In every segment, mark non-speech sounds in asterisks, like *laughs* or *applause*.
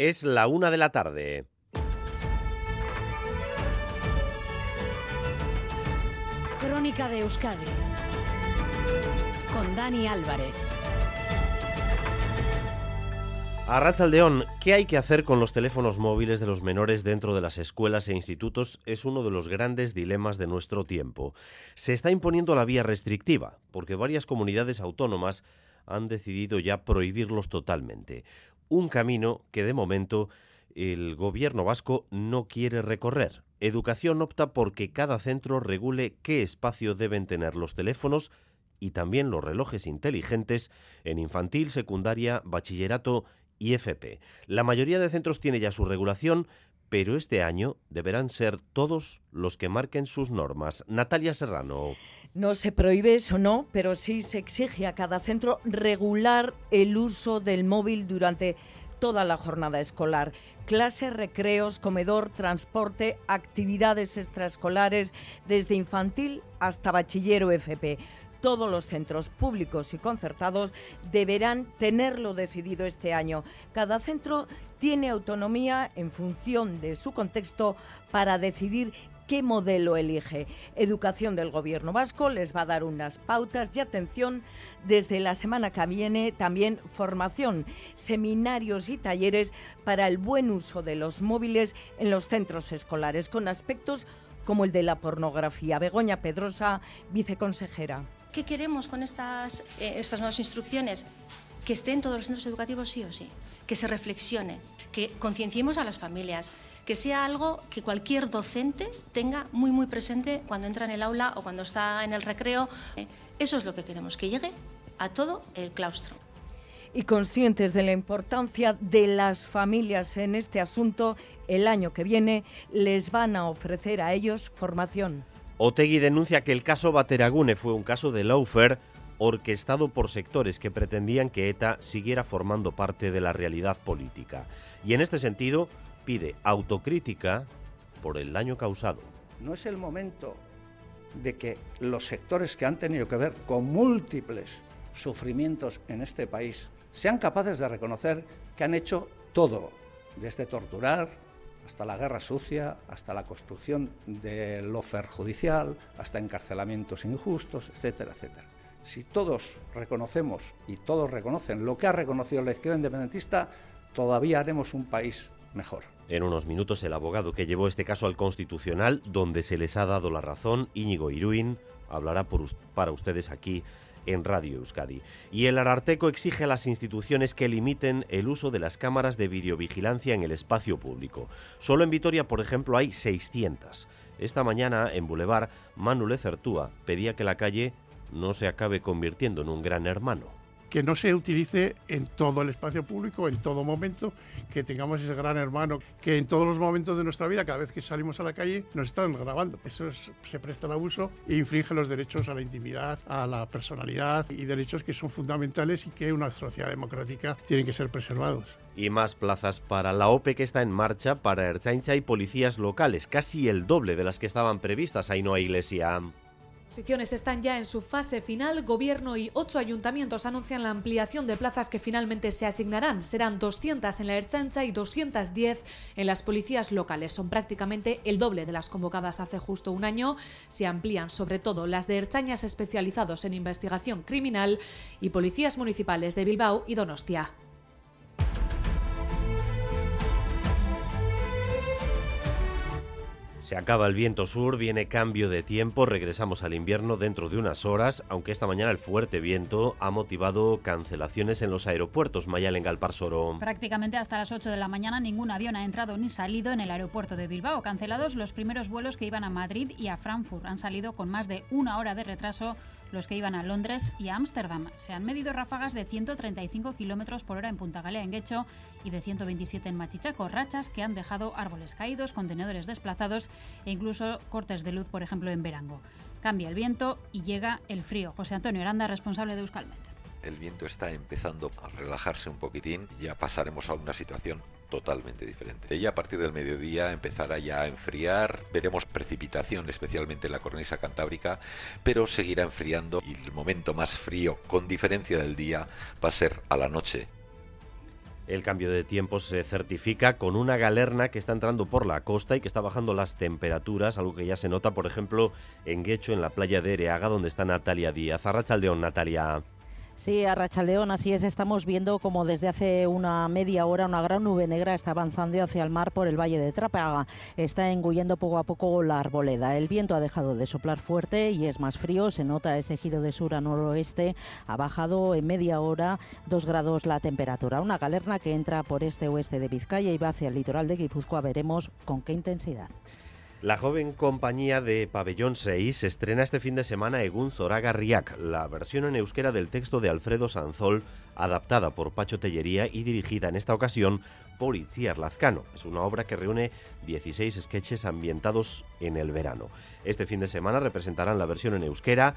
Es la una de la tarde. Crónica de Euskadi con Dani Álvarez. A León, ¿qué hay que hacer con los teléfonos móviles de los menores dentro de las escuelas e institutos? Es uno de los grandes dilemas de nuestro tiempo. Se está imponiendo la vía restrictiva, porque varias comunidades autónomas han decidido ya prohibirlos totalmente. Un camino que de momento el gobierno vasco no quiere recorrer. Educación opta porque cada centro regule qué espacio deben tener los teléfonos y también los relojes inteligentes en infantil, secundaria, bachillerato y FP. La mayoría de centros tiene ya su regulación, pero este año deberán ser todos los que marquen sus normas. Natalia Serrano. No se prohíbe eso, no, pero sí se exige a cada centro regular el uso del móvil durante toda la jornada escolar. Clases, recreos, comedor, transporte, actividades extraescolares, desde infantil hasta bachillero FP. Todos los centros públicos y concertados deberán tenerlo decidido este año. Cada centro tiene autonomía en función de su contexto para decidir qué modelo elige. Educación del Gobierno vasco les va a dar unas pautas y atención desde la semana que viene también formación, seminarios y talleres para el buen uso de los móviles en los centros escolares con aspectos como el de la pornografía. Begoña Pedrosa, viceconsejera. ¿Qué queremos con estas, eh, estas nuevas instrucciones? Que estén todos los centros educativos sí o sí, que se reflexione, que concienciemos a las familias, que sea algo que cualquier docente tenga muy muy presente cuando entra en el aula o cuando está en el recreo. Eso es lo que queremos, que llegue a todo el claustro. Y conscientes de la importancia de las familias en este asunto, el año que viene les van a ofrecer a ellos formación. Otegui denuncia que el caso Bateragune fue un caso de lawfare orquestado por sectores que pretendían que ETA siguiera formando parte de la realidad política. Y en este sentido, pide autocrítica por el daño causado. No es el momento de que los sectores que han tenido que ver con múltiples sufrimientos en este país sean capaces de reconocer que han hecho todo, desde torturar hasta la guerra sucia, hasta la construcción del lofer judicial, hasta encarcelamientos injustos, etcétera, etcétera. Si todos reconocemos y todos reconocen lo que ha reconocido la izquierda independentista, todavía haremos un país mejor. En unos minutos el abogado que llevó este caso al Constitucional, donde se les ha dado la razón, Íñigo Iruín, hablará para ustedes aquí en Radio Euskadi. Y el Ararteco exige a las instituciones que limiten el uso de las cámaras de videovigilancia en el espacio público. Solo en Vitoria, por ejemplo, hay 600. Esta mañana, en Boulevard, Manuel Certúa pedía que la calle no se acabe convirtiendo en un gran hermano que no se utilice en todo el espacio público, en todo momento, que tengamos ese gran hermano, que en todos los momentos de nuestra vida, cada vez que salimos a la calle, nos están grabando. Eso se presta al abuso e infringe los derechos a la intimidad, a la personalidad y derechos que son fundamentales y que una sociedad democrática tienen que ser preservados. Y más plazas para la OPE que está en marcha para Erchaincha y policías locales, casi el doble de las que estaban previstas, ahí no iglesia posiciones están ya en su fase final. Gobierno y ocho ayuntamientos anuncian la ampliación de plazas que finalmente se asignarán. Serán 200 en la Erchancha y 210 en las policías locales. Son prácticamente el doble de las convocadas hace justo un año. Se amplían sobre todo las de Erchañas especializados en investigación criminal y policías municipales de Bilbao y Donostia. Se acaba el viento sur, viene cambio de tiempo, regresamos al invierno dentro de unas horas, aunque esta mañana el fuerte viento ha motivado cancelaciones en los aeropuertos Mayal en. Prácticamente hasta las 8 de la mañana ningún avión ha entrado ni salido en el aeropuerto de Bilbao. Cancelados los primeros vuelos que iban a Madrid y a Frankfurt. Han salido con más de una hora de retraso los que iban a Londres y a Ámsterdam. Se han medido ráfagas de 135 kilómetros por hora en Punta Galea, en Guecho, y de 127 en Machichaco, rachas que han dejado árboles caídos, contenedores desplazados e incluso cortes de luz, por ejemplo, en Verango. Cambia el viento y llega el frío. José Antonio Aranda, responsable de Euskalmet. El viento está empezando a relajarse un poquitín, ya pasaremos a una situación totalmente diferente. Y a partir del mediodía empezará ya a enfriar, veremos precipitación especialmente en la cornisa cantábrica, pero seguirá enfriando y el momento más frío con diferencia del día va a ser a la noche El cambio de tiempo se certifica con una galerna que está entrando por la costa y que está bajando las temperaturas, algo que ya se nota, por ejemplo, en Guecho, en la playa de Ereaga, donde está Natalia Díaz. Arrachaldeón, Natalia. Sí, a Rachaldeón, así es. Estamos viendo como desde hace una media hora una gran nube negra está avanzando hacia el mar por el valle de Trápaga. Está engullendo poco a poco la arboleda. El viento ha dejado de soplar fuerte y es más frío. Se nota ese giro de sur a noroeste. Ha bajado en media hora dos grados la temperatura. Una galerna que entra por este oeste de Vizcaya y va hacia el litoral de Guipúzcoa. Veremos con qué intensidad. La joven compañía de Pabellón 6 estrena este fin de semana Egun Zoraga Riak, la versión en euskera del texto de Alfredo Sanzol, adaptada por Pacho Tellería y dirigida en esta ocasión por Itziar Lazcano. Es una obra que reúne 16 sketches ambientados en el verano. Este fin de semana representarán la versión en euskera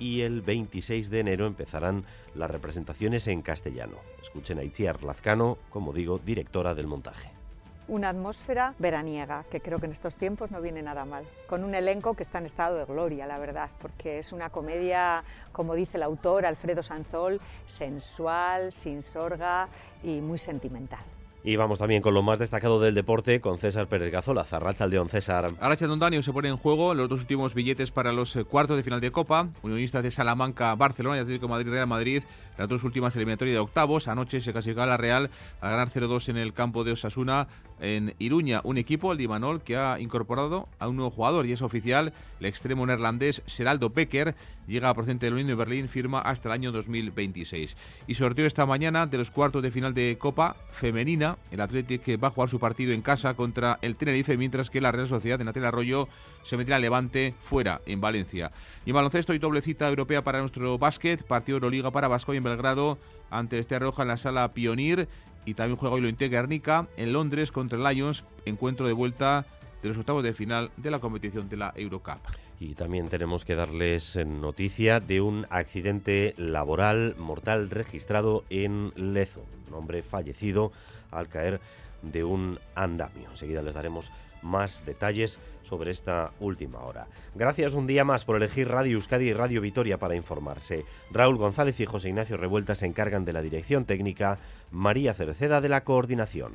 y el 26 de enero empezarán las representaciones en castellano. Escuchen a Itziar Lazcano, como digo, directora del montaje una atmósfera veraniega, que creo que en estos tiempos no viene nada mal, con un elenco que está en estado de gloria, la verdad, porque es una comedia, como dice el autor Alfredo Sanzol, sensual, sin sorga y muy sentimental. Y vamos también con lo más destacado del deporte con César Pérez Gazola. Zarrachaldeón, César. Don Daniel se pone en juego los dos últimos billetes para los eh, cuartos de final de Copa. Unionistas de Salamanca, Barcelona y Atlético Madrid, Real Madrid. Las dos últimas eliminatorias de octavos. Anoche se clasificaba la Real a ganar 0-2 en el campo de Osasuna en Iruña. Un equipo, el Dimanol, que ha incorporado a un nuevo jugador y es oficial. El extremo neerlandés Seraldo Becker llega procedente del Unión de Berlín, firma hasta el año 2026. Y sorteo esta mañana de los cuartos de final de Copa Femenina. El Athletic va a jugar su partido en casa contra el Tenerife, mientras que la Real Sociedad de Natalia Arroyo se meterá a Levante fuera, en Valencia. Y en baloncesto y doble cita europea para nuestro básquet. Partido Euroliga para Vasco y en Belgrado ante este Roja en la sala Pionir. Y también juega hoy lo Guernica en Londres contra el Lions. Encuentro de vuelta de los octavos de final de la competición de la Eurocup. Y también tenemos que darles noticia de un accidente laboral mortal registrado en Lezo. Un hombre fallecido al caer de un andamio. Enseguida les daremos más detalles sobre esta última hora. Gracias un día más por elegir Radio Euskadi y Radio Vitoria para informarse. Raúl González y José Ignacio Revuelta se encargan de la dirección técnica, María Cerceda de la coordinación.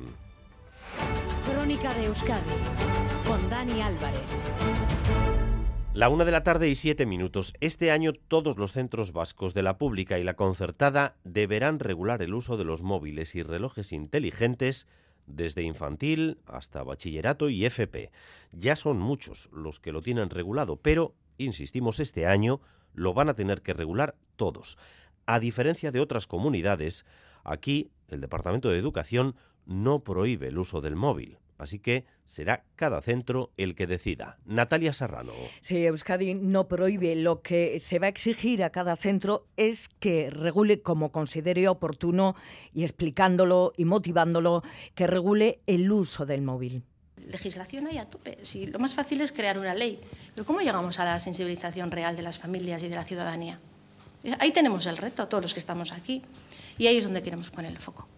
Crónica de Euskadi con Dani Álvarez. La una de la tarde y siete minutos. Este año todos los centros vascos de la pública y la concertada deberán regular el uso de los móviles y relojes inteligentes desde infantil hasta bachillerato y FP. Ya son muchos los que lo tienen regulado, pero, insistimos, este año lo van a tener que regular todos. A diferencia de otras comunidades, aquí el Departamento de Educación no prohíbe el uso del móvil. Así que será cada centro el que decida. Natalia Serrano. Sí, Euskadi no prohíbe. Lo que se va a exigir a cada centro es que regule como considere oportuno y explicándolo y motivándolo, que regule el uso del móvil legislación hay a tope. Si lo más fácil es crear una ley. Pero ¿cómo llegamos a la sensibilización real de las familias y de la ciudadanía? Ahí tenemos el reto, todos los que estamos aquí. Y ahí es donde queremos poner el foco.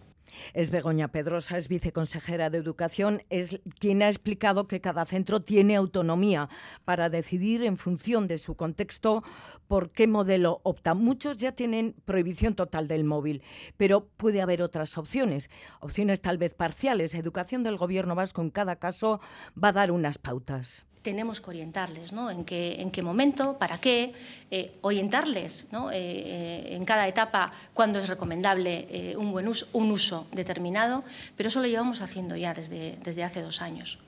Es Begoña Pedrosa, es viceconsejera de Educación, es quien ha explicado que cada centro tiene autonomía para decidir en función de su contexto por qué modelo opta. Muchos ya tienen prohibición total del móvil, pero puede haber otras opciones, opciones tal vez parciales. Educación del Gobierno vasco en cada caso va a dar unas pautas tenemos que orientarles, ¿no? En qué, en qué momento, para qué, eh, orientarles ¿no? Eh, eh, en cada etapa cuándo es recomendable un buen uso, un uso determinado, pero eso lo llevamos haciendo ya desde, desde hace dos años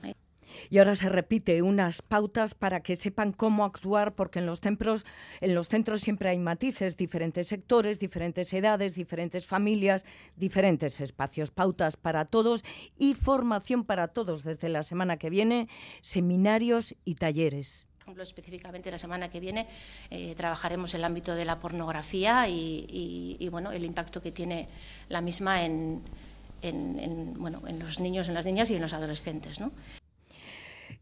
y ahora se repite unas pautas para que sepan cómo actuar, porque en los centros, en los centros siempre hay matices, diferentes sectores, diferentes edades, diferentes familias, diferentes espacios, pautas para todos y formación para todos desde la semana que viene, seminarios y talleres ejemplo, específicamente la semana que viene eh, trabajaremos el ámbito de la pornografía y, bueno, el impacto que tiene la misma en, en, bueno, en los niños, en las niñas y en los adolescentes. ¿no?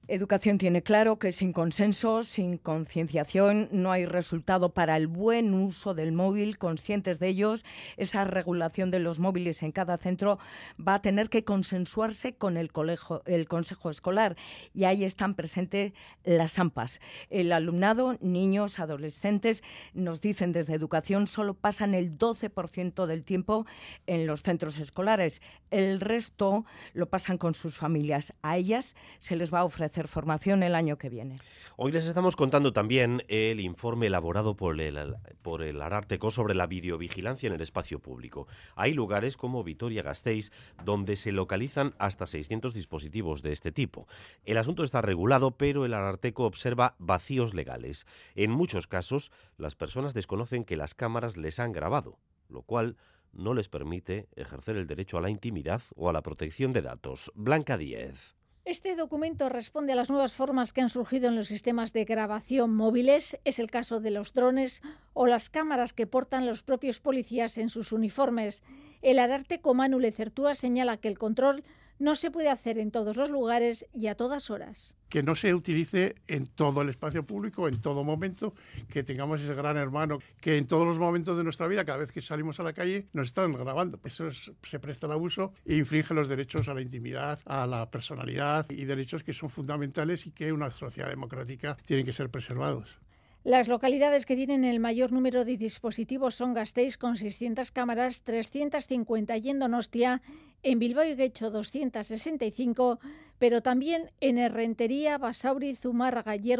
Educación tiene claro que sin consenso, sin concienciación, no hay resultado para el buen uso del móvil, conscientes de ellos. Esa regulación de los móviles en cada centro va a tener que consensuarse con el, colegio, el Consejo Escolar y ahí están presentes las AMPAs. El alumnado, niños, adolescentes, nos dicen desde Educación, solo pasan el 12% del tiempo en los centros escolares. El resto lo pasan con sus familias. A ellas se les va a ofrecer formación el año que viene. Hoy les estamos contando también el informe elaborado por el, por el Ararteco sobre la videovigilancia en el espacio público. Hay lugares como Vitoria-Gasteiz donde se localizan hasta 600 dispositivos de este tipo. El asunto está regulado, pero el Ararteco observa vacíos legales. En muchos casos, las personas desconocen que las cámaras les han grabado, lo cual no les permite ejercer el derecho a la intimidad o a la protección de datos. Blanca Díez. Este documento responde a las nuevas formas que han surgido en los sistemas de grabación móviles. Es el caso de los drones o las cámaras que portan los propios policías en sus uniformes. El Ararte Comanu Lecertúa señala que el control no se puede hacer en todos los lugares y a todas horas. Que no se utilice en todo el espacio público, en todo momento, que tengamos ese gran hermano, que en todos los momentos de nuestra vida, cada vez que salimos a la calle, nos están grabando. Eso se presta al abuso e infringe los derechos a la intimidad, a la personalidad y derechos que son fundamentales y que una sociedad democrática tienen que ser preservados. Las localidades que tienen el mayor número de dispositivos son Gasteiz con 600 cámaras, 350 y en Donostia, en Bilbao y Guecho 265, pero también en Herrentería, Basauri, Zumárraga y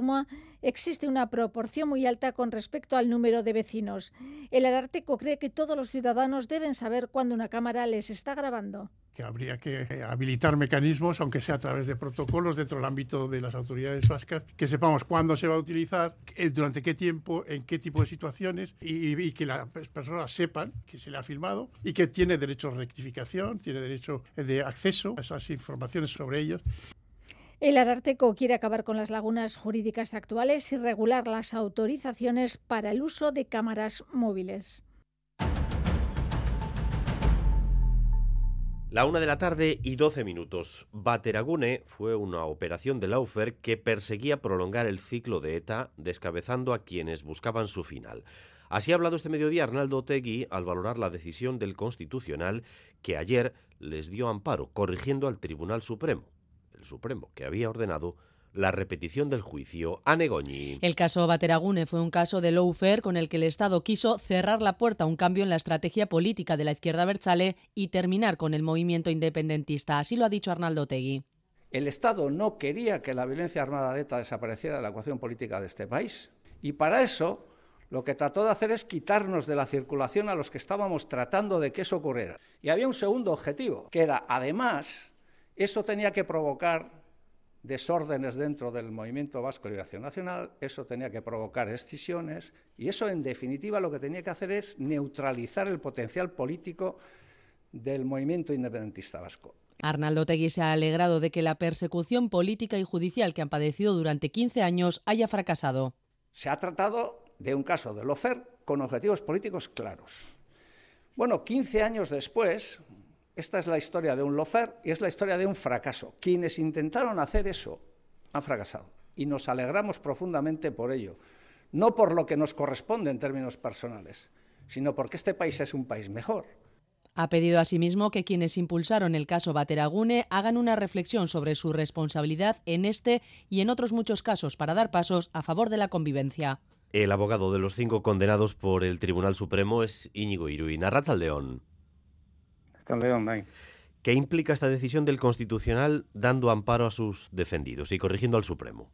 existe una proporción muy alta con respecto al número de vecinos. El Ararteco cree que todos los ciudadanos deben saber cuándo una cámara les está grabando que habría que eh, habilitar mecanismos, aunque sea a través de protocolos dentro del ámbito de las autoridades vascas, que sepamos cuándo se va a utilizar, eh, durante qué tiempo, en qué tipo de situaciones y, que las personas sepan que se le ha filmado y que tiene derecho a rectificación, tiene derecho de acceso a esas informaciones sobre ellos. El Ararteco quiere acabar con las lagunas jurídicas actuales y regular las autorizaciones para el uso de cámaras móviles. La una de la tarde y doce minutos. Bateragune fue una operación de Laufer que perseguía prolongar el ciclo de ETA, descabezando a quienes buscaban su final. Así ha hablado este mediodía Arnaldo Otegui al valorar la decisión del Constitucional que ayer les dio amparo, corrigiendo al Tribunal Supremo, el Supremo que había ordenado la repetición del juicio a Negoñi. El caso Bateragune fue un caso de lawfare con el que el Estado quiso cerrar la puerta a un cambio en la estrategia política de la izquierda Berzale y terminar con el movimiento independentista. Así lo ha dicho Arnaldo Tegui. El Estado no quería que la violencia armada de ETA desapareciera de la ecuación política de este país. Y para eso lo que trató de hacer es quitarnos de la circulación a los que estábamos tratando de que eso ocurriera. Y había un segundo objetivo, que era, además, eso tenía que provocar desórdenes dentro del movimiento vasco de liberación nacional, eso tenía que provocar excisiones y eso en definitiva lo que tenía que hacer es neutralizar el potencial político del movimiento independentista vasco. Arnaldo Tegui se ha alegrado de que la persecución política y judicial que han padecido durante 15 años haya fracasado. Se ha tratado de un caso de Lofer con objetivos políticos claros. Bueno, 15 años después, esta es la historia de un lofer y es la historia de un fracaso. Quienes intentaron hacer eso han fracasado y nos alegramos profundamente por ello. No por lo que nos corresponde en términos personales, sino porque este país es un país mejor. Ha pedido asimismo que quienes impulsaron el caso Bateragune hagan una reflexión sobre su responsabilidad en este y en otros muchos casos para dar pasos a favor de la convivencia. El abogado de los cinco condenados por el Tribunal Supremo es Íñigo Iruín. León. ¿Qué implica esta decisión del Constitucional dando amparo a sus defendidos y corrigiendo al Supremo?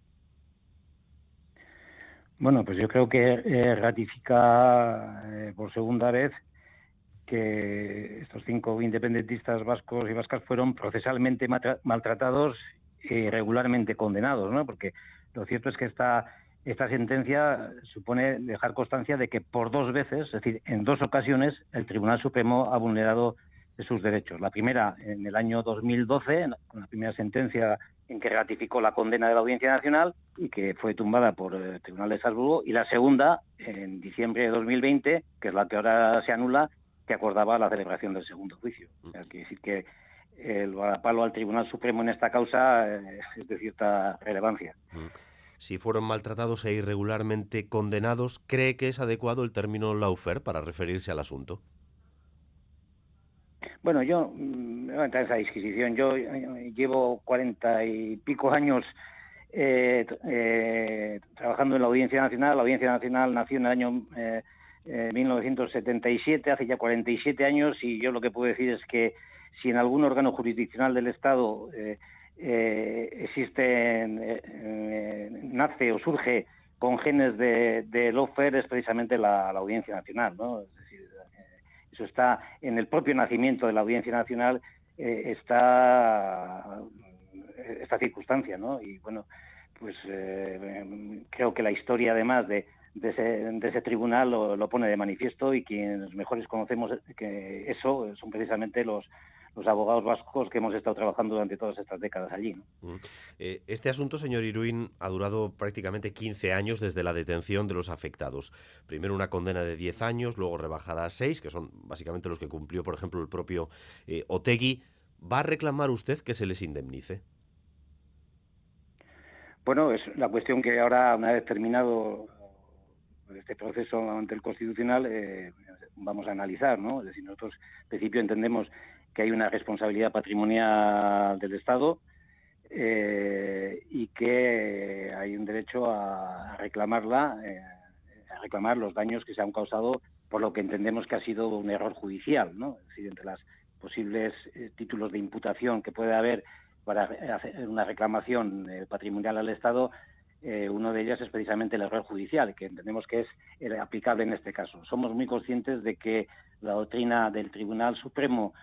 Bueno, pues yo creo que eh, ratifica eh, por segunda vez que estos cinco independentistas vascos y vascas fueron procesalmente maltratados y regularmente condenados, ¿no? Porque lo cierto es que esta esta sentencia supone dejar constancia de que por dos veces, es decir, en dos ocasiones, el Tribunal Supremo ha vulnerado sus derechos. La primera en el año 2012, con la primera sentencia en que ratificó la condena de la Audiencia Nacional y que fue tumbada por el Tribunal de Estrasburgo, y la segunda en diciembre de 2020, que es la que ahora se anula, que acordaba la celebración del segundo juicio. O quiere decir que el palo al Tribunal Supremo en esta causa eh, es de cierta relevancia. Mm. Si fueron maltratados e irregularmente condenados, ¿cree que es adecuado el término laufer para referirse al asunto? Bueno, yo mm, no entrar en esa disquisición. Yo eh, llevo cuarenta y pico años eh, eh, trabajando en la Audiencia Nacional. La Audiencia Nacional nació en el año eh, 1977, hace ya 47 años, y yo lo que puedo decir es que si en algún órgano jurisdiccional del Estado existe, nace o surge con genes de, de lawfare, es precisamente la, la Audiencia Nacional, ¿no? Es decir, eso está en el propio nacimiento de la Audiencia Nacional, está esta circunstancia, ¿no? Y bueno, pues eh, creo que la historia además de, de, ese, de ese, tribunal lo, lo, pone de manifiesto y quienes mejores conocemos que eso son precisamente los, los abogados vascos que hemos estado trabajando durante todas estas décadas allí. ¿no? Eh, este asunto, señor Iruín, ha durado prácticamente 15 años desde la detención de los afectados. Primero una condena de 10 años, luego rebajada a 6, que son básicamente los que cumplió, por ejemplo, el propio eh, Otegui. ¿Va a reclamar usted que se les indemnice? Bueno, es la cuestión que ahora, una vez terminado este proceso ante el Constitucional, eh, vamos a analizar, ¿no? Es decir, nosotros, en principio, entendemos que hay una responsabilidad patrimonial del Estado eh, y que hay un derecho a, reclamarla, eh, a reclamar los daños que se han causado por lo que entendemos que ha sido un error judicial, ¿no? Entre los posibles eh, títulos de imputación que puede haber para hacer una reclamación eh, patrimonial al Estado, eh, uno de ellos es precisamente el error judicial, que entendemos que es el aplicable en este caso. Somos muy conscientes de que la doctrina del Tribunal Supremo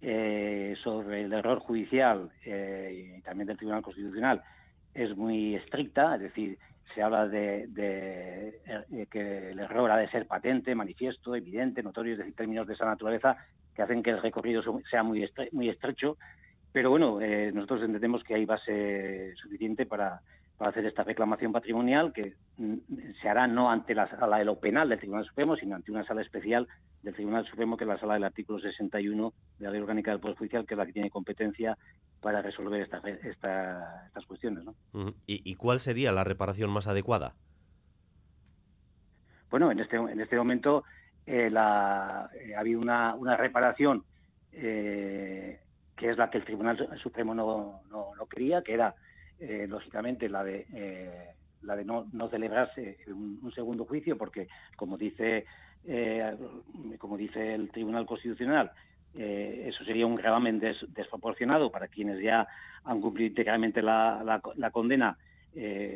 eh, sobre el error judicial y también del Tribunal Constitucional es muy estricta, es decir, se habla de, de, de, que el error ha de ser patente, manifiesto, evidente, notorio, es decir, términos de esa naturaleza que hacen que el recorrido sea muy, estre muy estrecho pero bueno, eh, nosotros entendemos que hay base suficiente para, para hacer esta reclamación patrimonial que mm, se hará no ante la sala de lo penal del Tribunal Supremo, sino ante una sala especial del Tribunal Supremo, que es la sala del artículo 61 de la Ley Orgánica del Poder Judicial, que es la que tiene competencia para resolver esta, esta, estas cuestiones. ¿no? ¿Y, ¿Y cuál sería la reparación más adecuada? Bueno, en este, en este momento eh, la, eh, ha habido una, una reparación eh, que es la que el Tribunal Supremo no, no, no quería, que era, eh, lógicamente, la de, eh, la de no, no celebrarse un, un, segundo juicio, porque, como dice, eh, como dice el Tribunal Constitucional, eso sería un gravamen des, desproporcionado para quienes ya han cumplido integralmente la, la, la condena.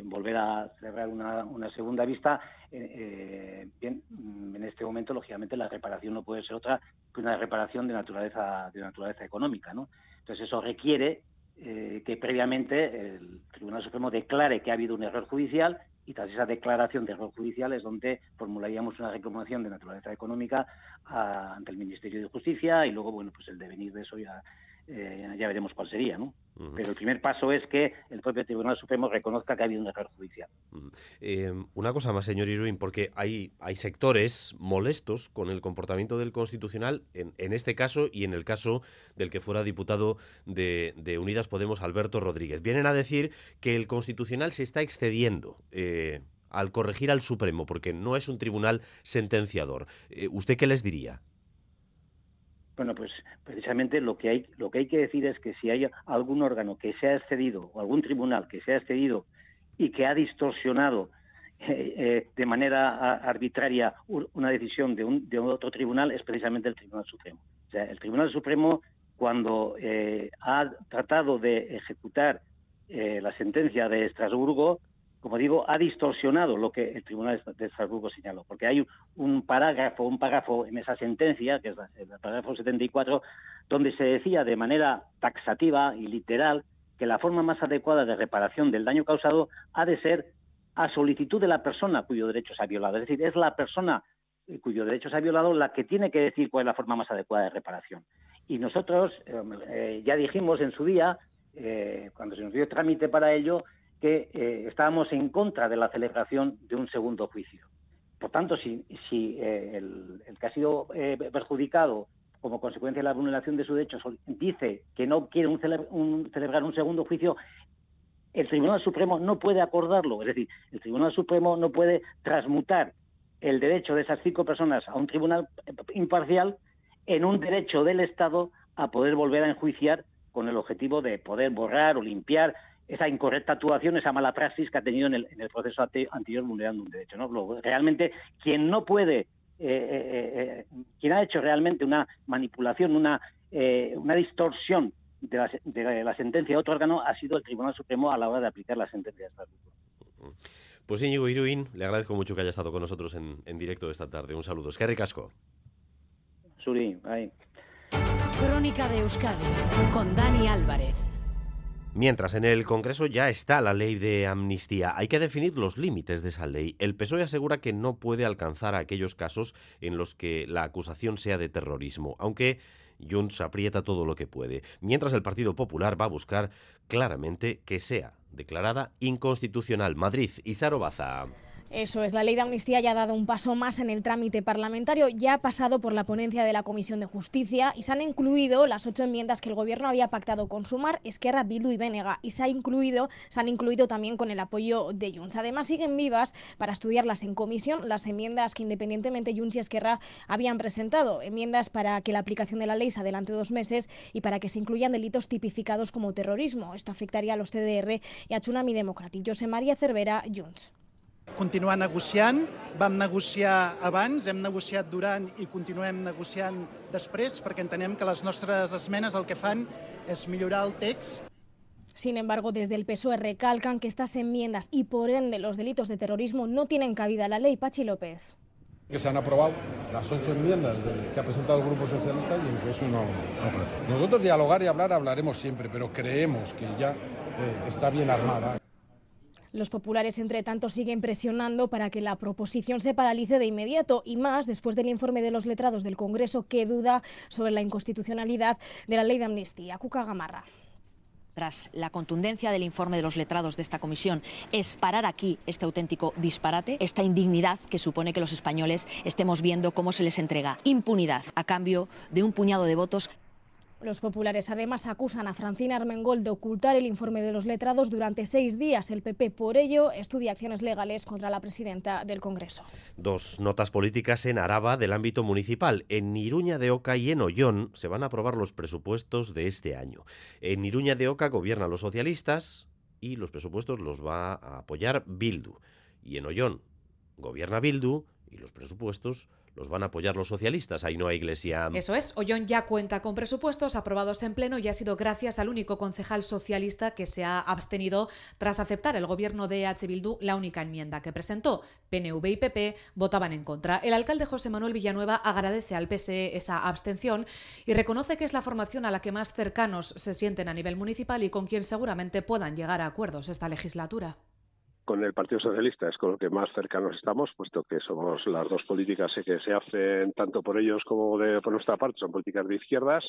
volver a celebrar una, una segunda vista, bien, en este momento, lógicamente, la reparación no puede ser otra que una reparación de naturaleza de naturaleza económica, ¿no? Entonces eso requiere eh, que previamente el Tribunal Supremo declare que ha habido un error judicial y tras esa declaración de error judicial es donde formularíamos una reclamación de naturaleza económica a, ante el Ministerio de Justicia y luego bueno pues el devenir de eso ya eh, ya veremos cuál sería, ¿no? Uh -huh. Pero el primer paso es que el propio Tribunal Supremo reconozca que ha habido un error judicial. Uh -huh. eh, una cosa más, señor Iruin, porque hay, hay sectores molestos con el comportamiento del Constitucional, en, en, este caso y en el caso del que fuera diputado de, de, Unidas Podemos, Alberto Rodríguez. Vienen a decir que el Constitucional se está excediendo. Eh, al corregir al Supremo, porque no es un tribunal sentenciador. Eh, ¿Usted qué les diría? Bueno, pues precisamente lo que hay lo que hay que decir es que si hay algún órgano que se ha excedido o algún tribunal que se ha excedido y que ha distorsionado eh, eh, de manera arbitraria una decisión de, un, de otro tribunal es precisamente el Tribunal Supremo. O sea, el Tribunal Supremo cuando eh, ha tratado de ejecutar eh, la sentencia de Estrasburgo como digo, ha distorsionado lo que el Tribunal de Estrasburgo señaló, porque hay un parágrafo, un párrafo en esa sentencia, que es el parágrafo 74, donde se decía de manera taxativa y literal que la forma más adecuada de reparación del daño causado ha de ser a solicitud de la persona cuyo derecho se ha violado. Es decir, es la persona cuyo derecho se ha violado la que tiene que decir cuál es la forma más adecuada de reparación. Y nosotros eh, ya dijimos en su día, eh, cuando se nos dio trámite para ello, que eh, estábamos en contra de la celebración de un segundo juicio. Por tanto, si, eh, el, que ha sido eh, perjudicado como consecuencia de la vulneración de sus derechos, dice que no quiere celebrar un segundo juicio, el Tribunal Supremo no puede acordarlo. Es decir, el Tribunal Supremo no puede transmutar el derecho de esas cinco personas a un tribunal imparcial en un derecho del Estado a poder volver a enjuiciar con el objetivo de poder borrar o limpiar esa incorrecta actuación, esa mala praxis que ha tenido en el, proceso anterior vulnerando un derecho. ¿no? realmente, quien no puede, eh, eh, eh, quien ha hecho realmente una manipulación, una, una distorsión de la, sentencia de otro órgano ha sido el Tribunal Supremo a la hora de aplicar la sentencia de Estrasburgo. Pues Íñigo Iruín, le agradezco mucho que haya estado con nosotros en, en directo esta tarde. Un saludo. Es que ricasco. Suri, ahí. Crónica de Euskadi con Dani Álvarez. Mientras en el Congreso ya está la ley de amnistía, hay que definir los límites de esa ley. El PSOE asegura que no puede alcanzar a aquellos casos en los que la acusación sea de terrorismo, aunque Junts aprieta todo lo que puede, mientras el Partido Popular va a buscar claramente que sea declarada inconstitucional. Madrid y Sarobaza. Eso es, la ley de amnistía ya ha dado un paso más en el trámite parlamentario, ya ha pasado por la ponencia de la Comisión de Justicia y se han incluido las ocho enmiendas que el Gobierno había pactado con Sumar, Esquerra, Bildu y Bénega y se, ha incluido, se han incluido también con el apoyo de Junts. Además siguen vivas para estudiarlas en comisión las enmiendas que independientemente Junts y Esquerra habían presentado, enmiendas para que la aplicación de la ley se adelante dos meses y para que se incluyan delitos tipificados como terrorismo. Esto afectaría a los CDR y a Tsunami Democratic. José María Cervera, Junts. Continuar negociant. Vam negociar abans, hem negociat durant i continuem negociant després perquè entenem que les nostres esmenes el que fan és millorar el text Sin embargo, desde el PSOE recalcan que estas enmiendas y por ende los delitos de terrorismo no tienen cabida en la ley. Pachi López. Que se han aprobado las ocho enmiendas que ha presentado el Grupo Socialista y en que eso no, aparece. Nosotros dialogar y hablar hablaremos siempre, pero creemos que ya eh, está bien armada. Los populares, entre tanto, siguen presionando para que la proposición se paralice de inmediato y más después del informe de los letrados del Congreso que duda sobre la inconstitucionalidad de la ley de amnistía. Cuca Gamarra tras la contundencia del informe de los letrados de esta comisión, es parar aquí este auténtico disparate, esta indignidad que supone que los españoles estemos viendo cómo se les entrega impunidad a cambio de un puñado de votos. Los populares además acusan a Francina Armengol de ocultar el informe de los letrados durante seis días. El PP, por ello, estudia acciones legales contra la presidenta del Congreso. Dos notas políticas en Araba del ámbito municipal. En Iruña de Oca y en Ollón se van a aprobar los presupuestos de este año. En Iruña de Oca gobiernan los socialistas y los presupuestos los va a apoyar Bildu. Y en Ollón gobierna Bildu y los presupuestos los van a apoyar los socialistas. Ahí no hay iglesia. Eso es. Ollón ya cuenta con presupuestos aprobados en pleno y ha sido gracias al único concejal socialista que se ha abstenido tras aceptar el gobierno de H. Bildu la única enmienda que presentó. PNV y PP votaban en contra. El alcalde José Manuel Villanueva agradece al PSE esa abstención y reconoce que es la formación a la que más cercanos se sienten a nivel municipal y con quien seguramente puedan llegar a acuerdos esta legislatura con el Partido Socialista es con lo que más cercanos estamos, puesto que somos las dos políticas que se hacen tanto por ellos como de, por nuestra parte, son políticas de izquierdas,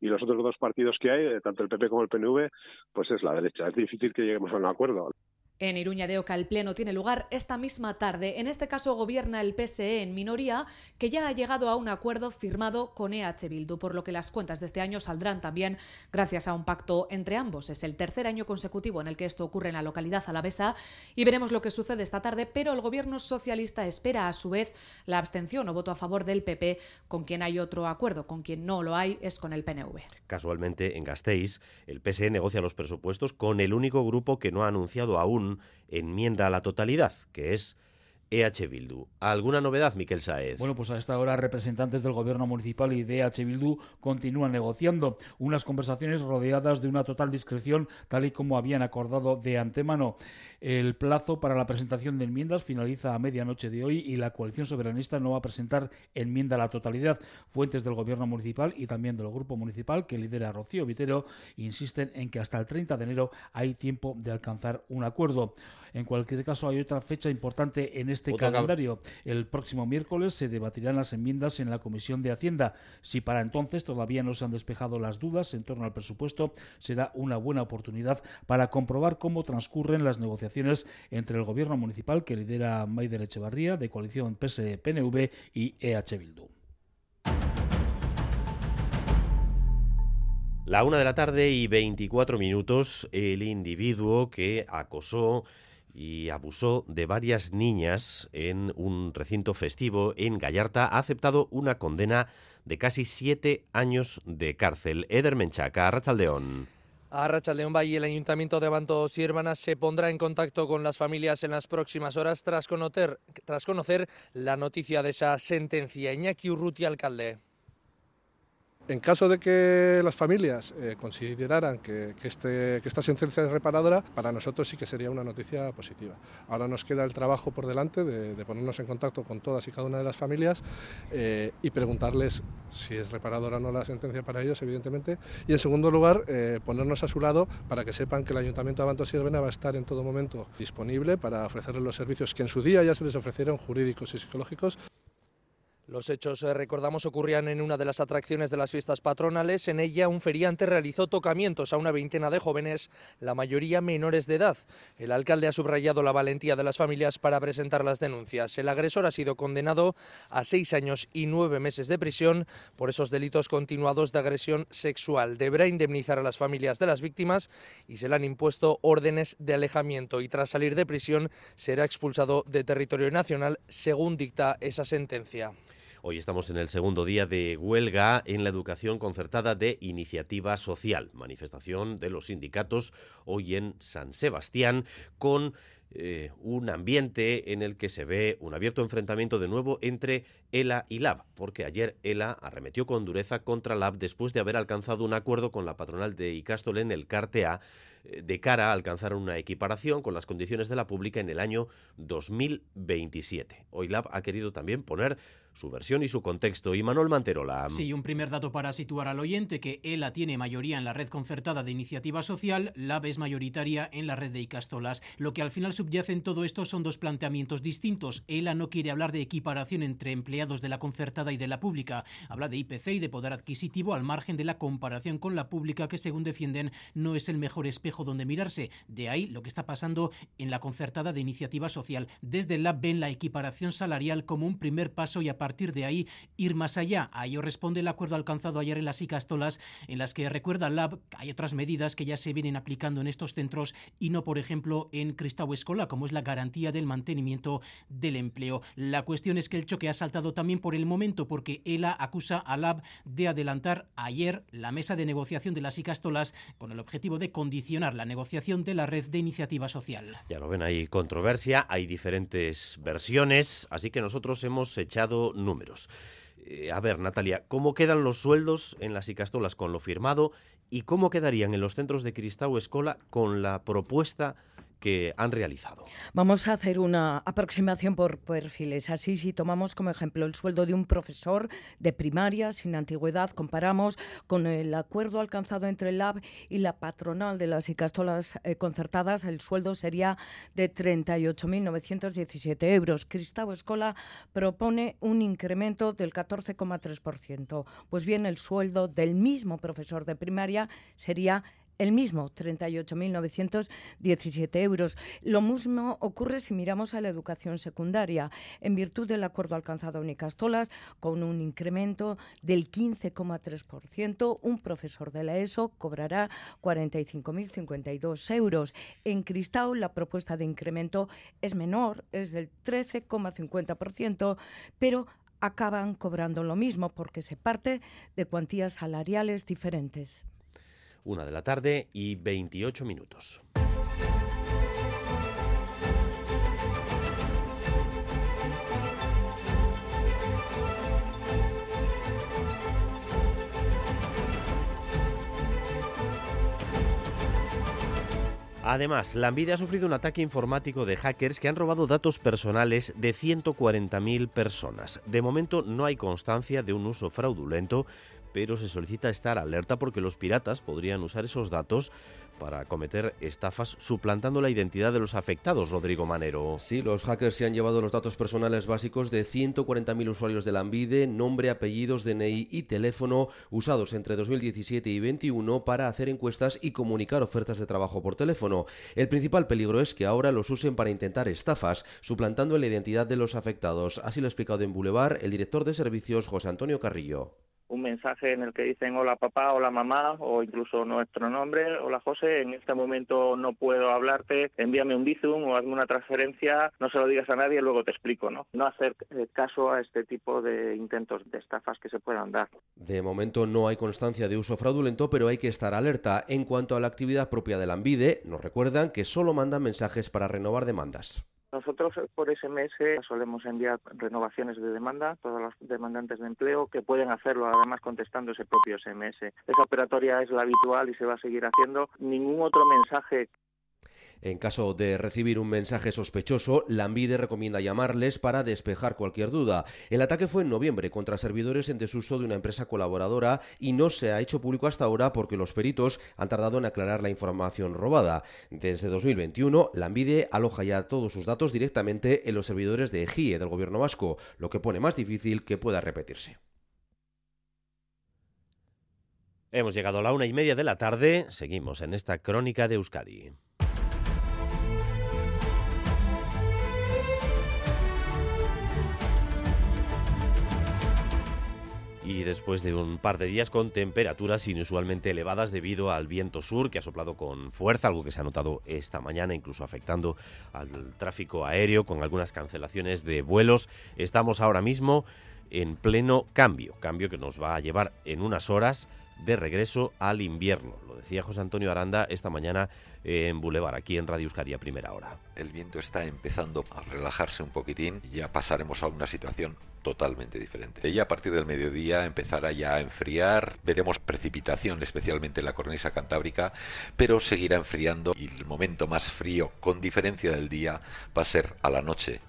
y los otros dos partidos que hay, tanto el PP como el PNV, pues es la derecha. Es difícil que lleguemos a un acuerdo. En Iruña de Oca el pleno tiene lugar esta misma tarde. En este caso gobierna el PSE en minoría, que ya ha llegado a un acuerdo firmado con EH Bildu, por lo que las cuentas de este año saldrán también gracias a un pacto entre ambos. Es el tercer año consecutivo en el que esto ocurre en la localidad alavesa y veremos lo que sucede esta tarde, pero el gobierno socialista espera a su vez la abstención o voto a favor del PP, con quien hay otro acuerdo, con quien no lo hay es con el PNV. Casualmente en Gasteiz, el PSE negocia los presupuestos con el único grupo que no ha anunciado aún enmienda a la totalidad, que es EH Bildu. ¿Alguna novedad, Miquel Saez? Bueno, pues a esta hora representantes del gobierno municipal y de EH Bildu continúan negociando unas conversaciones rodeadas de una total discreción, tal y como habían acordado de antemano. El plazo para la presentación de enmiendas finaliza a medianoche de hoy y la coalición soberanista no va a presentar enmienda a la totalidad. Fuentes del gobierno municipal y también del grupo municipal que lidera Rocío Vitero insisten en que hasta el 30 de enero hay tiempo de alcanzar un acuerdo. En cualquier caso, hay otra fecha importante en este calendario. El próximo miércoles se debatirán las enmiendas en la Comisión de Hacienda. Si para entonces todavía no se han despejado las dudas en torno al presupuesto, será una buena oportunidad para comprobar cómo transcurren las negociaciones entre el Gobierno municipal que lidera Maider Echevarría, de coalición PS-PNV y EH Bildu. La una de la tarde y 24 minutos, el individuo que acosó y abusó de varias niñas en un recinto festivo en Gallarta ha aceptado una condena de casi siete años de cárcel. Eder Menchaca, Rachaldeón. A Rachaldeón Valle, el Ayuntamiento de Abanto Siervana se pondrá en contacto con las familias en las próximas horas tras conocer, tras conocer la noticia de esa sentencia. Iñaki Urruti, alcalde. En caso de que las familias eh, consideraran que, este, que, esta sentencia es reparadora, para nosotros sí que sería una noticia positiva. Ahora nos queda el trabajo por delante de, ponernos en contacto con todas y cada una de las familias eh, y preguntarles si es reparadora o no la sentencia para ellos, evidentemente. Y en segundo lugar, eh, ponernos a su lado para que sepan que el Ayuntamiento de Abanto Siervena va a estar en todo momento disponible para ofrecerles los servicios que en su día ya se les ofrecieron jurídicos y psicológicos los hechos, eh, recordamos, ocurrían en una de las atracciones de las fiestas patronales. En ella, un feriante realizó tocamientos a una veintena de jóvenes, la mayoría menores de edad. El alcalde ha subrayado la valentía de las familias para presentar las denuncias. El agresor ha sido condenado a seis años y nueve meses de prisión por esos delitos continuados de agresión sexual. Deberá indemnizar a las familias de las víctimas y se le han impuesto órdenes de alejamiento y tras salir de prisión será expulsado de territorio nacional según dicta esa sentencia. Hoy estamos en el segundo día de huelga en la educación concertada de Iniciativa Social, manifestación de los sindicatos hoy en San Sebastián con eh, un ambiente en el que se ve un abierto enfrentamiento de nuevo entre ELA y LAB, porque ayer ELA arremetió con dureza contra LAB después de haber alcanzado un acuerdo con la patronal de Icastol en el CARTEA eh, de cara a alcanzar una equiparación con las condiciones de la pública en el año 2027. Hoy LAB ha querido también poner su versión y su contexto. Y Manuel Manterola. Sí, un primer dato para situar al oyente que ELA tiene mayoría en la red concertada de iniciativa social, LAB es mayoritaria en la red de Icastolas. Lo que al final subyace en todo esto son dos planteamientos distintos. ELA no quiere hablar de equiparación entre empleados de la concertada y de la pública. Habla de IPC y de poder adquisitivo al margen de la comparación con la pública que según defienden no es el mejor espejo donde mirarse. De ahí lo que está pasando en la concertada de iniciativa social. Desde el LAB ven la equiparación salarial como un primer paso y a partir de ahí ir más allá. A ello responde el acuerdo alcanzado ayer en las ICASTOLAS, en las que recuerda Lab hay otras medidas que ya se vienen aplicando en estos centros y no, por ejemplo, en Cristau Escola, como es la garantía del mantenimiento del empleo. La cuestión es que el choque ha saltado también por el momento, porque ELA acusa a Lab de adelantar ayer la mesa de negociación de las ICASTOLAS con el objetivo de condicionar la negociación de la red de iniciativa social. Ya lo ven, hay controversia, hay diferentes versiones, así que nosotros hemos echado números. Eh, a ver, Natalia, ¿cómo quedan los sueldos en las Icastolas con lo firmado y cómo quedarían en los centros de Cristau Escola con la propuesta que han realizado. Vamos a hacer una aproximación por perfiles. Así, si tomamos como ejemplo el sueldo de un profesor de primaria sin antigüedad, comparamos con el acuerdo alcanzado entre el LAB y la patronal de las icastolas eh, concertadas, el sueldo sería de 38.917 euros. Cristau Escola propone un incremento del 14,3%. Pues bien, el sueldo del mismo profesor de primaria sería el mismo, 38.917 euros. Lo mismo ocurre si miramos a la educación secundaria. En virtud del acuerdo alcanzado en Icastolas, con un incremento del 15,3%, un profesor de la ESO cobrará 45.052 euros. En Cristau, la propuesta de incremento es menor, es del 13,50%, pero acaban cobrando lo mismo porque se parte de cuantías salariales diferentes. Una de la tarde y 28 minutos. Además, la Nvidia ha sufrido un ataque informático de hackers que han robado datos personales de 140.000 personas. De momento no hay constancia de un uso fraudulento, pero se solicita estar alerta porque los piratas podrían usar esos datos para cometer estafas suplantando la identidad de los afectados, Rodrigo Manero. Sí, los hackers se han llevado los datos personales básicos de 140.000 usuarios de la Ambide, nombre, apellidos, DNI y teléfono usados entre 2017 y 2021 para hacer encuestas y comunicar ofertas de trabajo por teléfono. El principal peligro es que ahora los usen para intentar estafas, suplantando la identidad de los afectados. Así lo ha explicado en Boulevard el director de servicios José Antonio Carrillo. Un mensaje en el que dicen hola papá, hola mamá o incluso nuestro nombre, hola José, en este momento no puedo hablarte, envíame un bizum o hazme una transferencia, no se lo digas a nadie, luego te explico, ¿no? No hacer eh, caso a este tipo de intentos de estafas que se puedan dar. De momento no hay constancia de uso fraudulento, pero hay que estar alerta. En cuanto a la actividad propia de la Ambide, nos recuerdan que solo mandan mensajes para renovar demandas. Nosotros eh, por SMS solemos enviar renovaciones de demanda, todos los demandantes de empleo que pueden hacerlo además contestando ese propio SMS. Esa operatoria es la habitual y se va a seguir haciendo. Ningún otro mensaje en caso de recibir un mensaje sospechoso, la Ambide recomienda llamarles para despejar cualquier duda. El ataque fue en noviembre contra servidores en desuso de una empresa colaboradora y no se ha hecho público hasta ahora porque los peritos han tardado en aclarar la información robada. Desde 2021, la Ambide aloja ya todos sus datos directamente en los servidores de EGIE del gobierno vasco, lo que pone más difícil que pueda repetirse. Hemos llegado a la una y media de la tarde. Seguimos en esta crónica de Euskadi. Y después de un par de días con temperaturas inusualmente elevadas debido al viento sur que ha soplado con fuerza, algo que se ha notado esta mañana, incluso afectando al tráfico aéreo con algunas cancelaciones de vuelos. Estamos ahora mismo en pleno cambio, cambio que nos va a llevar en unas horas de regreso al invierno. Lo decía José Antonio Aranda esta mañana en Boulevard, aquí en Radio Euskadi a primera hora. El viento está empezando a relajarse un poquitín ya pasaremos a una situación totalmente diferente. Y a partir del mediodía empezará ya a enfriar, veremos precipitación especialmente en la cornisa cantábrica, pero seguirá enfriando y el momento más frío con diferencia del día va a ser a la noche.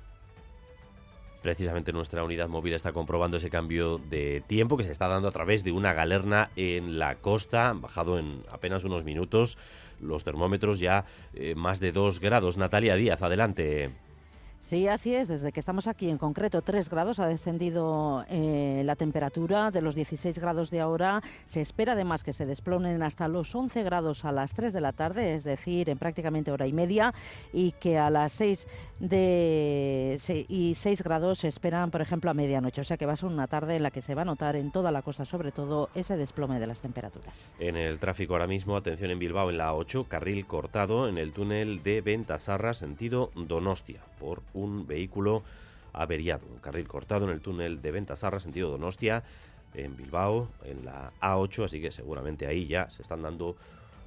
Precisamente nuestra unidad móvil está comprobando ese cambio de tiempo que se está dando a través de una galerna en la costa, han bajado en apenas unos minutos los termómetros ya eh, más de 2 grados. Natalia Díaz, adelante. Sí, así es. Desde que estamos aquí, en concreto, 3 grados ha descendido eh, la temperatura de los 16 grados de ahora. Se espera además que se desplomen hasta los 11 grados a las 3 de la tarde, es decir, en prácticamente hora y media, y que a las 6 de y 6 grados se esperan, por ejemplo, a medianoche. O sea que va a ser una tarde en la que se va a notar en toda la costa, sobre todo, ese desplome de las temperaturas. En el tráfico ahora mismo, atención en Bilbao, en la 8, carril cortado en el túnel de Ventasarra, sentido Donostia, por un vehículo averiado. Un carril cortado en el túnel de Ventasarra, sentido Donostia, en Bilbao, en la A8, así que seguramente ahí ya se están dando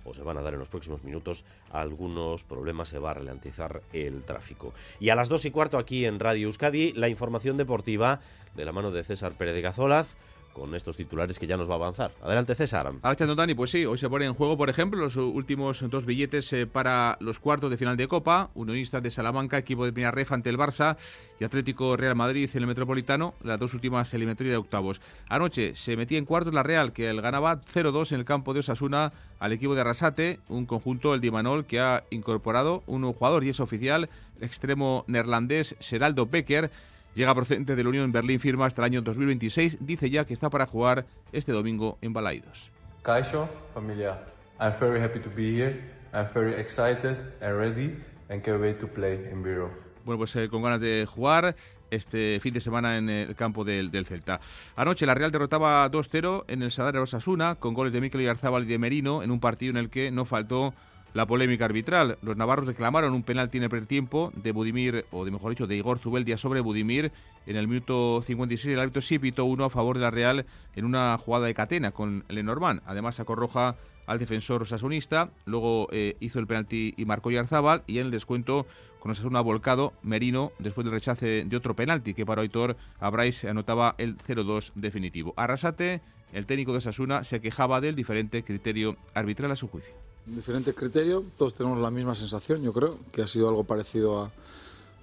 o se van a dar en los próximos minutos algunos problemas, se va a ralentizar el tráfico. Y a las dos y cuarto aquí en Radio Euskadi, la información deportiva de la mano de César Pérez de Gazolaz con estos titulares que ya nos va a avanzar. Adelante, César. Adelante, Dani. Pues sí, hoy se ponen en juego, por ejemplo, los últimos dos billetes eh, para los cuartos de final de Copa. Unionistas de Salamanca, equipo de primera ref ante el Barça y Atlético Real Madrid en el Metropolitano, las dos últimas eliminatorias de octavos. Anoche se metía en cuartos la Real, que el ganaba 0-2 en el campo de Osasuna al equipo de Arrasate, un conjunto, el Dimanol, que ha incorporado un jugador y es oficial, el extremo neerlandés Geraldo Becker Llega procedente de la Unión Berlín, firma hasta el año 2026. Dice ya que está para jugar este domingo en Balaidos. Caixo, familia. I'm very happy to be here. I'm very excited and ready and can't wait to play in Biro. Bueno, pues eh, con ganas de jugar este fin de semana en el campo del, del Celta. Anoche la Real derrotaba 2-0 en el Sadar Osasuna con goles de Mikel Yarzábal y de Merino en un partido en el que no faltó la polémica arbitral. Los navarros reclamaron un penalti en el primer tiempo de Budimir, o de mejor dicho, de Igor Zubeldia sobre Budimir. En el minuto 56 el árbitro sí pitó uno a favor de la Real en una jugada de catena con Lenormand. Además sacó roja al defensor osasunista, luego eh, hizo el penalti y marcó Yarzábal y en el descuento con Osasuna volcado Merino después del rechace de otro penalti que para Aitor Abrais anotaba el 0-2 definitivo. Arrasate, el técnico de Osasuna, se quejaba del diferente criterio arbitral a su juicio diferente criterio, todos tenemos la misma sensación, yo creo, que ha sido algo parecido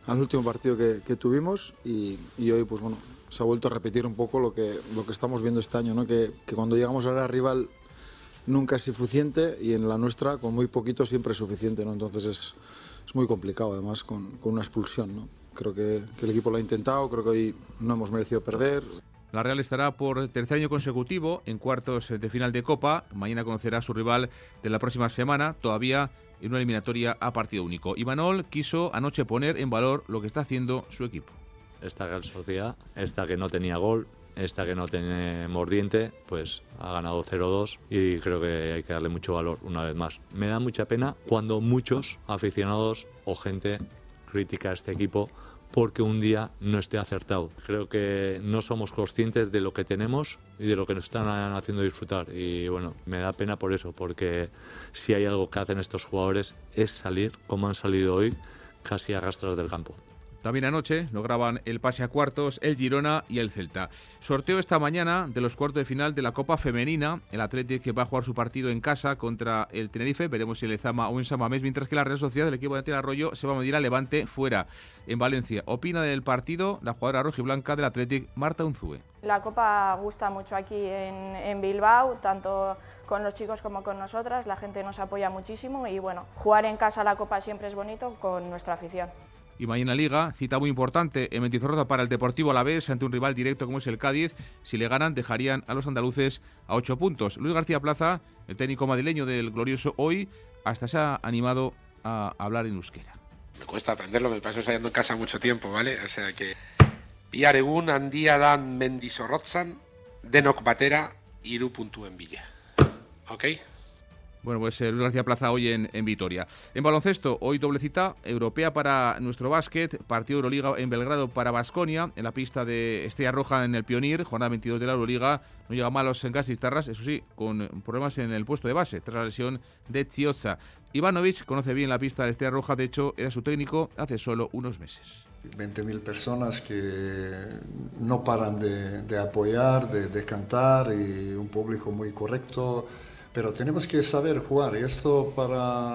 al último partido que, tuvimos y, hoy pues bueno, se ha vuelto a repetir un poco lo que, lo que estamos viendo este año, ¿no? que, cuando llegamos a la rival nunca es suficiente y en la nuestra con muy poquito siempre es suficiente, ¿no? entonces es, es muy complicado además con, con una expulsión. ¿no? Creo que, que el equipo lo ha intentado, creo que hoy no hemos merecido perder. La Real estará por tercer año consecutivo en cuartos de final de Copa. Mañana conocerá a su rival de la próxima semana, todavía en una eliminatoria a partido único. Imanol quiso anoche poner en valor lo que está haciendo su equipo. Esta Real Sociedad, esta que no tenía gol, esta que no tiene mordiente, pues ha ganado 0-2 y creo que hay que darle mucho valor una vez más. Me da mucha pena cuando muchos aficionados o gente critica a este equipo porque un día no esté acertado. Creo que no somos conscientes de lo que tenemos y de lo que nos están haciendo disfrutar. Y bueno, me da pena por eso, porque si hay algo que hacen estos jugadores es salir, como han salido hoy, casi a rastras del campo. También anoche lograban el pase a cuartos el Girona y el Celta. Sorteo esta mañana de los cuartos de final de la Copa Femenina. El Atlético que va a jugar su partido en casa contra el Tenerife. Veremos si el Zama o en Samamés. Mientras que la Real Sociedad del equipo de Tierra Arroyo se va a medir a Levante fuera en Valencia. Opina del partido la jugadora rojiblanca del Atlético, Marta Unzúe. La Copa gusta mucho aquí en Bilbao, tanto con los chicos como con nosotras. La gente nos apoya muchísimo y bueno, jugar en casa la Copa siempre es bonito con nuestra afición y mañana Liga, cita muy importante en Mendizorroza para el Deportivo Alavés ante un rival directo como es el Cádiz. Si le ganan, dejarían a los andaluces a ocho puntos. Luis García Plaza, el técnico madrileño del Glorioso hoy, hasta se ha animado a hablar en euskera. Me cuesta aprenderlo, me paso saliendo en casa mucho tiempo, ¿vale? O sea que... Piaregun andía dan mendizorrotzan, denok batera, iru en villa. ¿Ok? Bueno, pues eh, Luis García Plaza hoy en, en, Vitoria. En baloncesto, hoy doble cita europea para nuestro básquet, partido Euroliga en Belgrado para Basconia, en la pista de Estrella Roja en el Pionir, jornada 22 de la Euroliga. No llega malos en y Tarras, eso sí, con problemas en el puesto de base, tras la lesión de Chiozza. Ivanovic conoce bien la pista de Estrella Roja, de hecho, era su técnico hace solo unos meses. 20.000 personas que no paran de, de apoyar, de, de cantar y un público muy correcto pero tenemos que saber jugar y esto para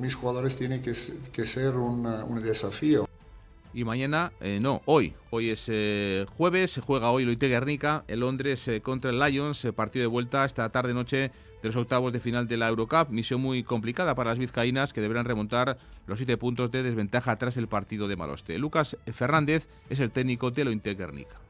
mis jugadores tiene que, ser un desafío. Y mañana, eh, no, hoy, hoy es eh, jueves, se juega hoy Loite Guernica en Londres eh, contra el Lions, partido de vuelta esta tarde-noche de los octavos de final de la Eurocup, misión muy complicada para las vizcaínas que deberán remontar los siete puntos de desventaja tras el partido de Maloste. Lucas Fernández es el técnico de Loite Guernica.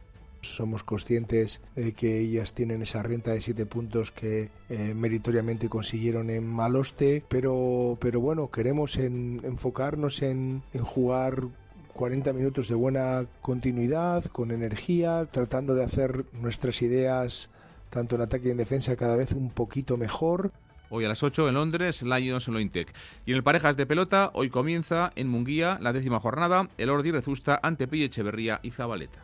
Somos conscientes de que ellas tienen esa renta de siete puntos que eh, meritoriamente consiguieron en Maloste, pero, pero bueno, queremos enfocarnos en, en jugar 40 minutos de buena continuidad, con energía, tratando de hacer nuestras ideas, tanto en ataque y en defensa, cada vez un poquito mejor. Hoy a las 8 en Londres, Lions Lointec. Y en el Parejas de Pelota, hoy comienza en Munguía la décima jornada, el Ordi Rezusta ante Pille Echeverría y Zabaleta.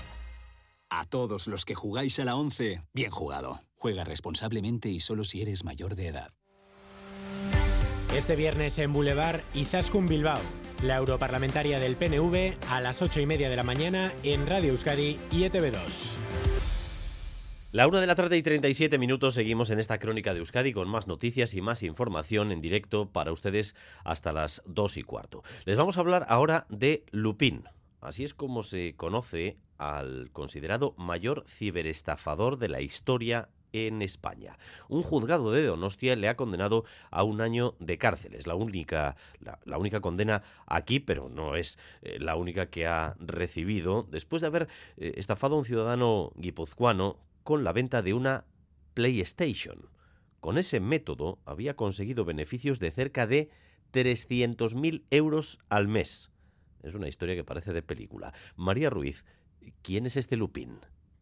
A todos los que jugáis a la 11, bien jugado. Juega responsablemente y solo si eres mayor de edad. Este viernes en Boulevard, Izaskun Bilbao, la europarlamentaria del PNV a las 8 y media de la mañana en Radio Euskadi y ETV2. La una de la tarde y 37 minutos seguimos en esta crónica de Euskadi con más noticias y más información en directo para ustedes hasta las 2 y cuarto. Les vamos a hablar ahora de Lupin. Así es como se conoce al considerado mayor ciberestafador de la historia en España. Un juzgado de Donostia le ha condenado a un año de cárcel. Es la única, la, única condena aquí, pero no es eh, la única que ha recibido después de haber eh, estafado a un ciudadano guipuzcoano con la venta de una PlayStation. Con ese método había conseguido beneficios de cerca de 300.000 euros al mes. Es una historia que parece de película. María Ruiz, ¿quién es este Lupín?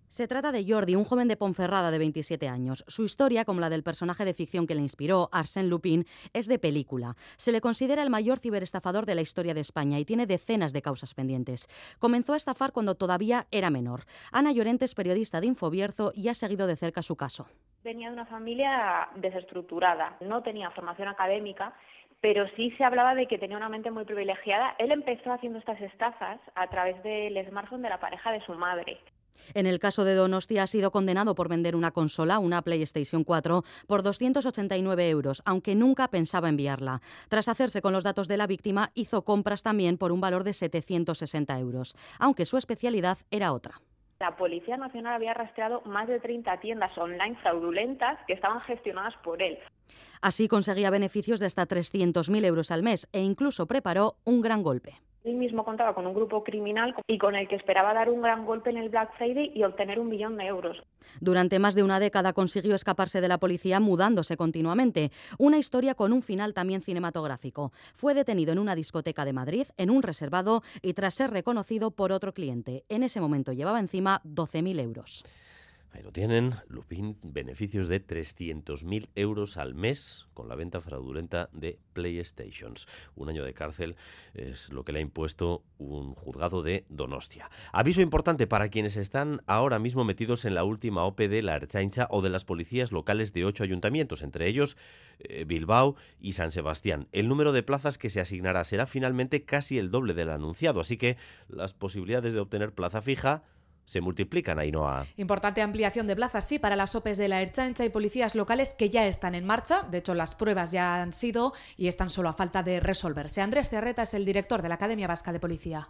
Se trata de Jordi, un joven de Ponferrada de 27 años. Su historia, como la del personaje de ficción que le inspiró, Arsène Lupin, es de película. Se le considera el mayor ciberestafador de la historia de España y tiene decenas de causas pendientes. Comenzó a estafar cuando todavía era menor. Ana Llorente es periodista de Infobierzo y ha seguido de cerca su caso. Venía de una familia desestructurada, no tenía formación académica pero sí se hablaba de que tenía una mente muy privilegiada. Él empezó haciendo estas estafas a través del smartphone de la pareja de su madre. En el caso de Donosti ha sido condenado por vender una consola, una PlayStation 4, por 289 euros, aunque nunca pensaba enviarla. Tras hacerse con los datos de la víctima, hizo compras también por un valor de 760 euros, aunque su especialidad era otra. La Policía Nacional había rastreado más de 30 tiendas online fraudulentas que estaban gestionadas por él. Así conseguía beneficios de hasta 300.000 euros al mes e incluso preparó un gran golpe. Él mismo contaba con un grupo criminal y con el que esperaba dar un gran golpe en el Black Friday y obtener un millón de euros. Durante más de una década consiguió escaparse de la policía mudándose continuamente. Una historia con un final también cinematográfico. Fue detenido en una discoteca de Madrid, en un reservado, y tras ser reconocido por otro cliente. En ese momento llevaba encima 12.000 euros. Ahí lo tienen, Lupin, beneficios de 300.000 euros al mes con la venta fraudulenta de PlayStations. Un año de cárcel es lo que le ha impuesto un juzgado de Donostia. Aviso importante para quienes están ahora mismo metidos en la última OPE de la Erchaincha o de las policías locales de ocho ayuntamientos, entre ellos eh, Bilbao y San Sebastián. El número de plazas que se asignará será finalmente casi el doble del anunciado, así que las posibilidades de obtener plaza fija se multiplican, Ainhoa. Importante ampliación de plazas, sí, para las OPEs de la Erchancha y policías locales que ya están en marcha. De hecho, las pruebas ya han sido y están solo a falta de resolverse. Andrés Cerreta es el director de la Academia Vasca de Policía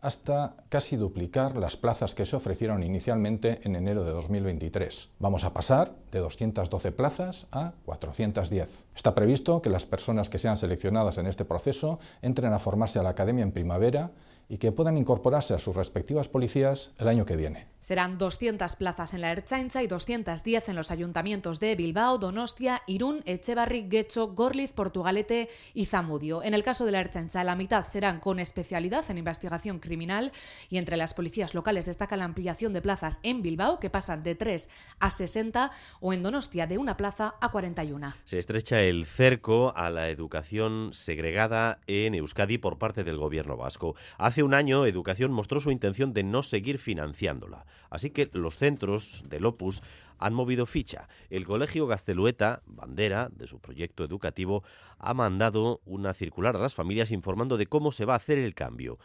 hasta casi duplicar las plazas que se ofrecieron inicialmente en enero de 2023. Vamos a pasar de 212 plazas a 410. Está previsto que las personas que sean seleccionadas en este proceso entren a formarse a la academia en primavera y que puedan incorporarse a sus respectivas policías el año que viene. Serán 200 plazas en la Ertzaintza y 210 en los ayuntamientos de Bilbao, Donostia, Irún, Echevarri, Guecho, Gorliz, Portugalete y Zamudio. En el caso de la Ertzaintza, la mitad serán con especialidad en investigación criminal y entre las policías locales destaca la ampliación de plazas en Bilbao, que pasan de 3 a 60, o en Donostia de una plaza a 41. Se estrecha el cerco a la educación segregada en Euskadi por parte del gobierno vasco. Hace un año, Educación mostró su intención de no seguir financiándola. Así que los centros del Opus han movido ficha. El Colegio Gastelueta, bandera de su proyecto educativo, ha mandado una circular a las familias informando de cómo se va a hacer el cambio.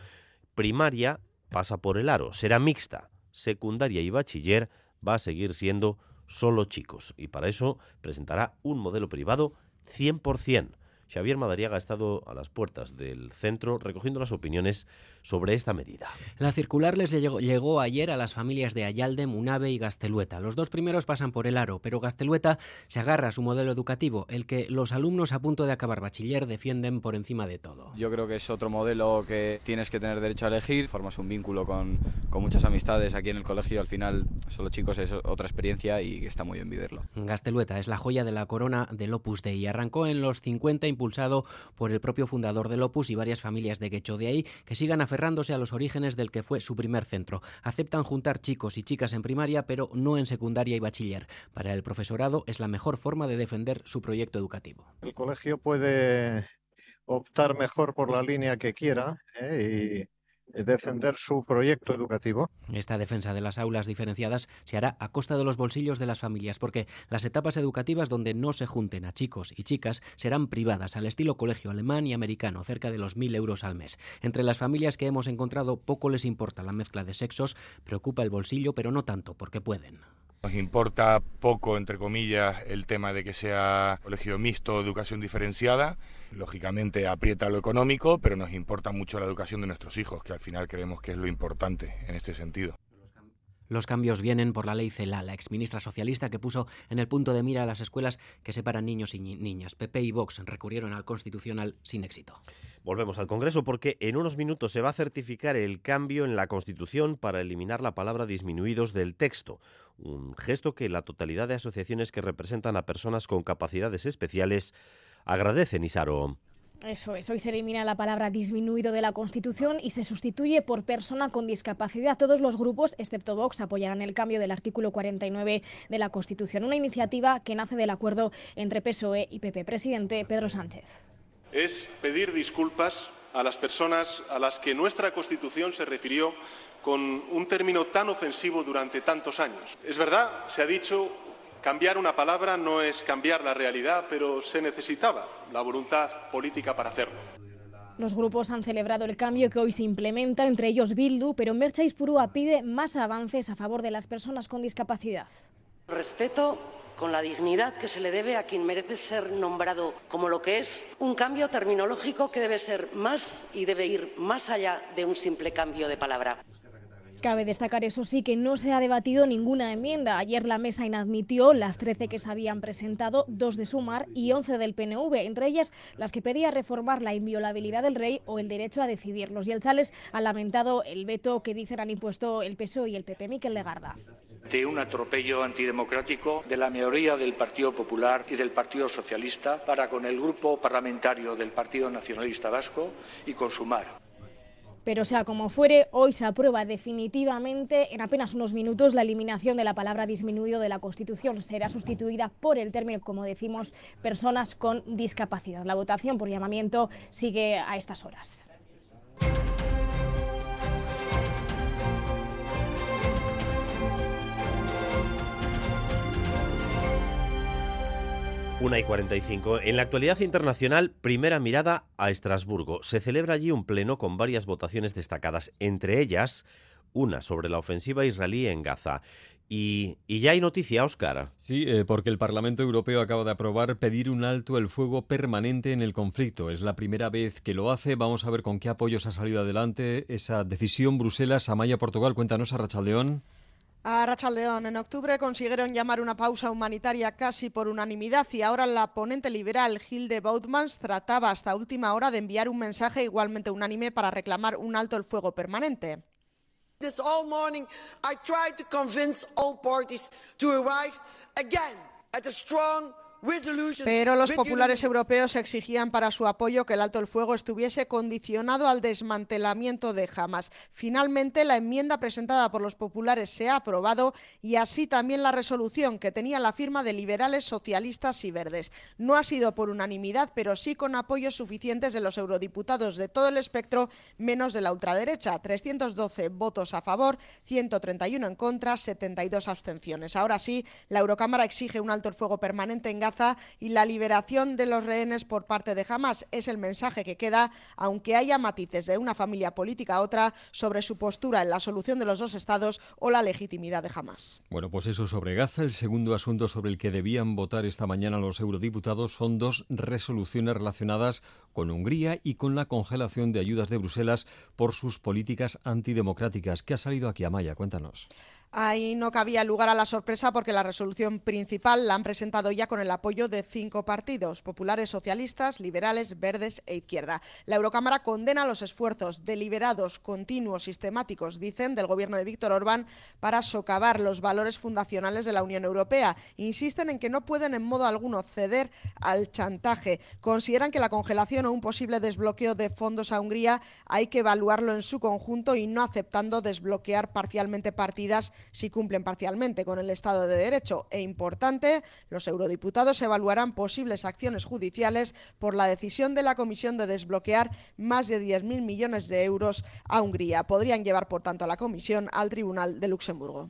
Primaria pasa por el aro, será mixta. Secundaria y bachiller va a seguir siendo solo chicos. Y para eso presentará un modelo privado 100%. Xavier Madariaga ha estado a las puertas del centro recogiendo las opiniones sobre esta medida. La circular les llegó, ayer a las familias de Ayalde, Munave y Gastelueta. Los dos primeros pasan por el aro, pero Gastelueta se agarra a su modelo educativo, el que los alumnos a punto de acabar bachiller defienden por encima de todo. Yo creo que es otro modelo que tienes que tener derecho a elegir, formas un vínculo con, con muchas amistades aquí en el colegio, al final solo chicos es otra experiencia y está muy bien vivirlo. Gastelueta es la joya de la corona del Opus Dei. Arrancó en los 50 impulsado por el propio fundador del Opus y varias familias de Quecho. De ahí que sigan aferrándose a los orígenes del que fue su primer centro. Aceptan juntar chicos y chicas en primaria, pero no en secundaria y bachiller. Para el profesorado es la mejor forma de defender su proyecto educativo. El colegio puede optar mejor por la línea que quiera ¿eh? Defender su proyecto educativo. Esta defensa de las aulas diferenciadas se hará a costa de los bolsillos de las familias, porque las etapas educativas donde no se junten a chicos y chicas serán privadas, al estilo colegio alemán y americano, cerca de los mil euros al mes. Entre las familias que hemos encontrado, poco les importa la mezcla de sexos, preocupa el bolsillo, pero no tanto, porque pueden. Nos importa poco, entre comillas, el tema de que sea colegio mixto, educación diferenciada. Lógicamente aprieta lo económico, pero nos importa mucho la educación de nuestros hijos, que al final creemos que es lo importante en este sentido. Los cambios vienen por la ley CELA, la exministra socialista que puso en el punto de mira a las escuelas que separan niños y niñas. PP y Vox recurrieron al Constitucional sin éxito. Volvemos al Congreso porque en unos minutos se va a certificar el cambio en la Constitución para eliminar la palabra disminuidos del texto, un gesto que la totalidad de asociaciones que representan a personas con capacidades especiales agradecen, Isaro. Eso es, hoy se elimina la palabra disminuido de la Constitución y se sustituye por persona con discapacidad. Todos los grupos, excepto Vox, apoyarán el cambio del artículo 49 de la Constitución, una iniciativa que nace del acuerdo entre PSOE y PP. Presidente Pedro Sánchez. Es pedir disculpas a las personas a las que nuestra Constitución se refirió con un término tan ofensivo durante tantos años. Es verdad, se ha dicho, Cambiar una palabra no es cambiar la realidad, pero se necesitaba la voluntad política para hacerlo. Los grupos han celebrado el cambio que hoy se implementa, entre ellos Bildu, pero Merchais Purúa pide más avances a favor de las personas con discapacidad. Respeto con la dignidad que se le debe a quien merece ser nombrado como lo que es, un cambio terminológico que debe ser más y debe ir más allá de un simple cambio de palabra. Cabe destacar, eso sí, que no se ha debatido ninguna enmienda. Ayer la mesa inadmitió las 13 que se habían presentado, dos de Sumar y 11 del PNV, entre ellas las que pedía reformar la inviolabilidad del rey o el derecho a decidir. Los Yelzales han lamentado el veto que dicen han impuesto el PSOE y el PP. Miquel Legarda de un atropello antidemocrático de la mayoría del Partido Popular y del Partido Socialista para con el grupo parlamentario del Partido Nacionalista Vasco y con Sumar. Pero sea como fuere, hoy se aprueba definitivamente en apenas unos minutos la eliminación de la palabra disminuido de la Constitución. Será sustituida por el término, como decimos, personas con discapacidad. La votación por llamamiento sigue a estas horas. Una y 45. En la actualidad internacional, primera mirada a Estrasburgo. Se celebra allí un pleno con varias votaciones destacadas, entre ellas una sobre la ofensiva israelí en Gaza. Y, ya hay noticia, Oscar. Sí, eh, porque el Parlamento Europeo acaba de aprobar pedir un alto el fuego permanente en el conflicto. Es la primera vez que lo hace. Vamos a ver con qué apoyos ha salido adelante esa decisión. Bruselas, Amaya, Portugal. Cuéntanos, a Rachaldeón. A Rachaldeón, en octubre consiguieron llamar una pausa humanitaria casi por unanimidad y ahora la ponente liberal Hilde Boutmans trataba hasta última hora de enviar un mensaje igualmente unánime para reclamar un alto el fuego permanente. This morning I tried to convince all parties to arrive again at a strong pero los populares europeos exigían para su apoyo que el alto el fuego estuviese condicionado al desmantelamiento de Hamas. Finalmente, la enmienda presentada por los populares se ha aprobado y así también la resolución que tenía la firma de liberales, socialistas y verdes. No ha sido por unanimidad, pero sí con apoyos suficientes de los eurodiputados de todo el espectro, menos de la ultraderecha. 312 votos a favor, 131 en contra, 72 abstenciones. Ahora sí, la Eurocámara exige un alto el fuego permanente en Gaza y la liberación de los rehenes por parte de Hamas. Es el mensaje que queda, aunque haya matices de una familia política a otra sobre su postura en la solución de los dos estados o la legitimidad de Hamas. Bueno, pues eso sobre Gaza. El segundo asunto sobre el que debían votar esta mañana los eurodiputados son dos resoluciones relacionadas con Hungría y con la congelación de ayudas de Bruselas por sus políticas antidemocráticas. ¿Qué ha salido aquí, Amaya? Cuéntanos. Ahí no cabía lugar a la sorpresa porque la resolución principal la han presentado ya con el apoyo de cinco partidos, populares, socialistas, liberales, verdes e izquierda. La Eurocámara condena los esfuerzos deliberados, continuos, sistemáticos, dicen, del gobierno de Víctor Orbán para socavar los valores fundacionales de la Unión Europea. Insisten en que no pueden en modo alguno ceder al chantaje. Consideran que la congelación o un posible desbloqueo de fondos a Hungría hay que evaluarlo en su conjunto y no aceptando desbloquear parcialmente partidas si cumplen parcialmente con el Estado de Derecho. E importante, los eurodiputados evaluarán posibles acciones judiciales por la decisión de la Comisión de desbloquear más de 10.000 millones de euros a Hungría. Podrían llevar, por tanto, a la Comisión al Tribunal de Luxemburgo.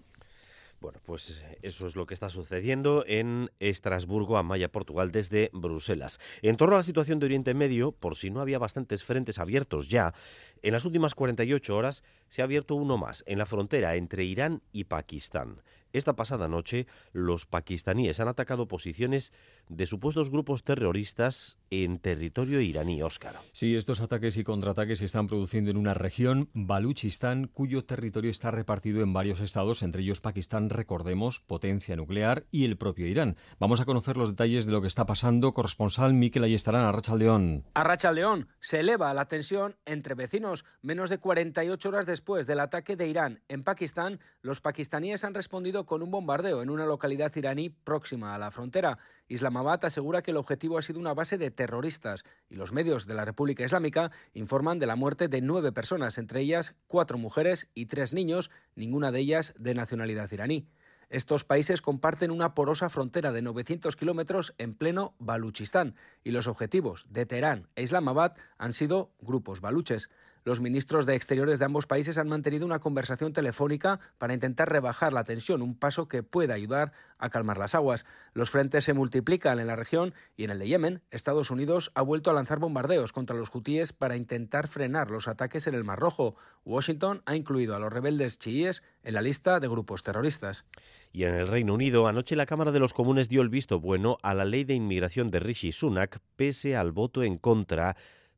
Bueno, pues eso es lo que está sucediendo en Estrasburgo, Amaya, Portugal, desde Bruselas. En torno a la situación de Oriente Medio, por si no había bastantes frentes abiertos ya, en las últimas 48 horas se ha abierto uno más en la frontera entre Irán y Pakistán. Esta pasada noche, los pakistaníes han atacado posiciones de supuestos grupos terroristas en territorio iraní, Óscar. Sí, estos ataques y contraataques se están produciendo en una región, Baluchistán, cuyo territorio está repartido en varios estados, entre ellos Pakistán, recordemos, potencia nuclear, y el propio Irán. Vamos a conocer los detalles de lo que está pasando. Corresponsal Miquel Ayestarán, a León. A León se eleva la tensión entre vecinos. Menos de 48 horas después del ataque de Irán en Pakistán, los pakistaníes han respondido con un bombardeo en una localidad iraní próxima a la frontera. Islamabad asegura que el objetivo ha sido una base de terroristas y los medios de la República Islámica informan de la muerte de nueve personas, entre ellas cuatro mujeres y tres niños, ninguna de ellas de nacionalidad iraní. Estos países comparten una porosa frontera de 900 kilómetros en pleno Baluchistán y los objetivos de Teherán e Islamabad han sido grupos baluches. Los ministros de Exteriores de ambos países han mantenido una conversación telefónica para intentar rebajar la tensión, un paso que puede ayudar a calmar las aguas. Los frentes se multiplican en la región y en el de Yemen, Estados Unidos ha vuelto a lanzar bombardeos contra los hutíes para intentar frenar los ataques en el Mar Rojo. Washington ha incluido a los rebeldes chiíes en la lista de grupos terroristas. Y en el Reino Unido, anoche la Cámara de los Comunes dio el visto bueno a la ley de inmigración de Rishi Sunak, pese al voto en contra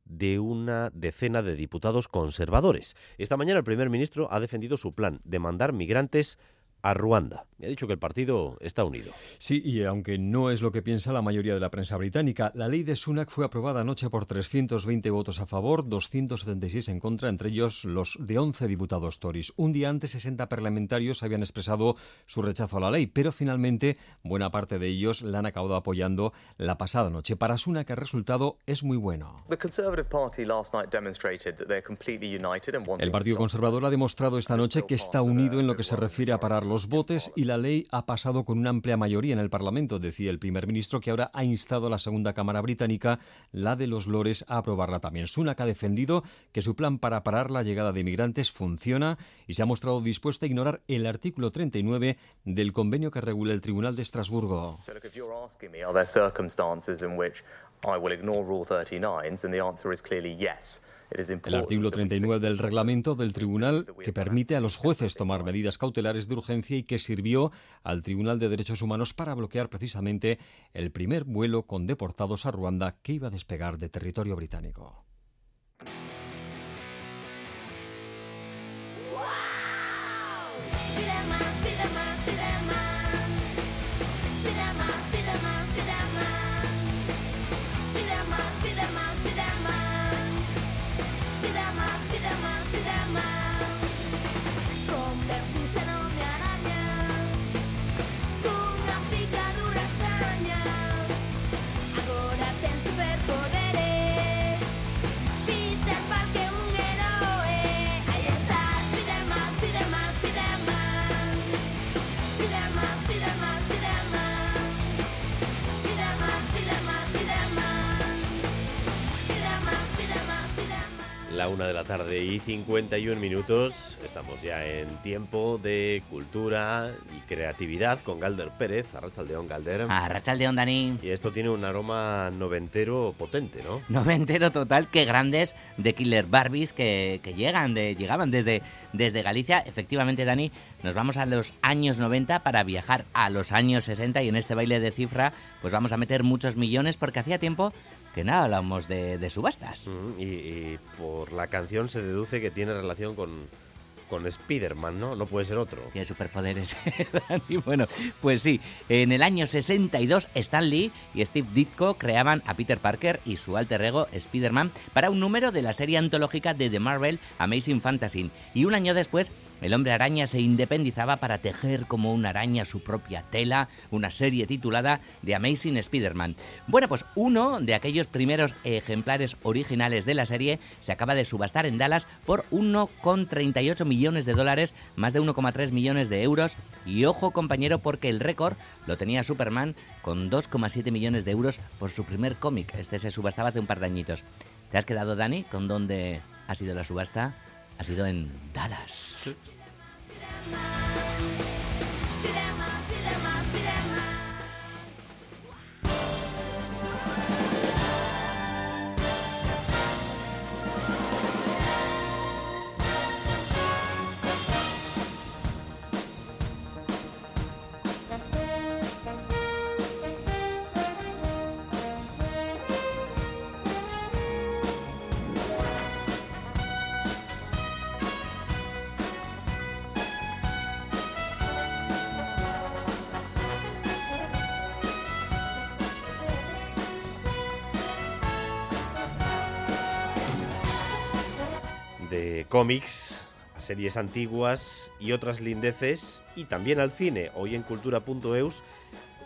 de una decena de diputados conservadores. Esta mañana el primer ministro ha defendido su plan de mandar migrantes a Ruanda. Me ha dicho que el partido está unido. Sí, y aunque no es lo que piensa la mayoría de la prensa británica, la ley de Sunak fue aprobada anoche por 320 votos a favor, 276 en contra, entre ellos los de 11 diputados Tories. Un día antes, 60 parlamentarios habían expresado su rechazo a la ley, pero finalmente buena parte de ellos la han acabado apoyando la pasada noche. Para Sunak el resultado es muy bueno. El Partido Conservador ha demostrado esta noche que está unido en lo que se refiere a parar los botes y la ley ha pasado con una amplia mayoría en el Parlamento, decía el primer ministro, que ahora ha instado a la segunda Cámara británica, la de los Lores, a aprobarla también. Sunak ha defendido que su plan para parar la llegada de inmigrantes funciona y se ha mostrado dispuesta a ignorar el artículo 39 del convenio que regula el Tribunal de Estrasburgo. El artículo 39 del reglamento del tribunal que permite a los jueces tomar medidas cautelares de urgencia y que sirvió al Tribunal de Derechos Humanos para bloquear precisamente el primer vuelo con deportados a Ruanda que iba a despegar de territorio británico. La una de la tarde y 51 minutos. Estamos ya en tiempo de cultura y creatividad con Galder Pérez, Arrachaldeón Galder. Arrachaldeón, Dani. Y esto tiene un aroma noventero potente, ¿no? Noventero total, qué grandes de Killer Barbies que, que llegan, de, llegaban desde, desde Galicia. Efectivamente, Dani, nos vamos a los años 90 para viajar a los años 60 y en este baile de cifra pues vamos a meter muchos millones porque hacía tiempo que nada hablamos de, subastas. Mm, y, por la canción se deduce que tiene relación con, con Spider-Man, ¿no? No puede ser otro. Tiene superpoderes, *laughs* Dani. Bueno, pues sí. En el año 62, Stan Lee y Steve Ditko creaban a Peter Parker y su alter ego Spider-Man para un número de la serie antológica de The Marvel Amazing Fantasy. Y un año después el hombre araña se independizaba para tejer como una araña su propia tela, una serie titulada The Amazing Spider-Man. Bueno, pues uno de aquellos primeros ejemplares originales de la serie se acaba de subastar en Dallas por 1,38 millones de dólares, más de 1,3 millones de euros. Y ojo compañero porque el récord lo tenía Superman con 2,7 millones de euros por su primer cómic. Este se subastaba hace un par de añitos. ¿Te has quedado, Dani, con dónde ha sido la subasta? Ha sido en Dallas. Cómics, series antiguas y otras lindeces y también al cine. Hoy en cultura.eus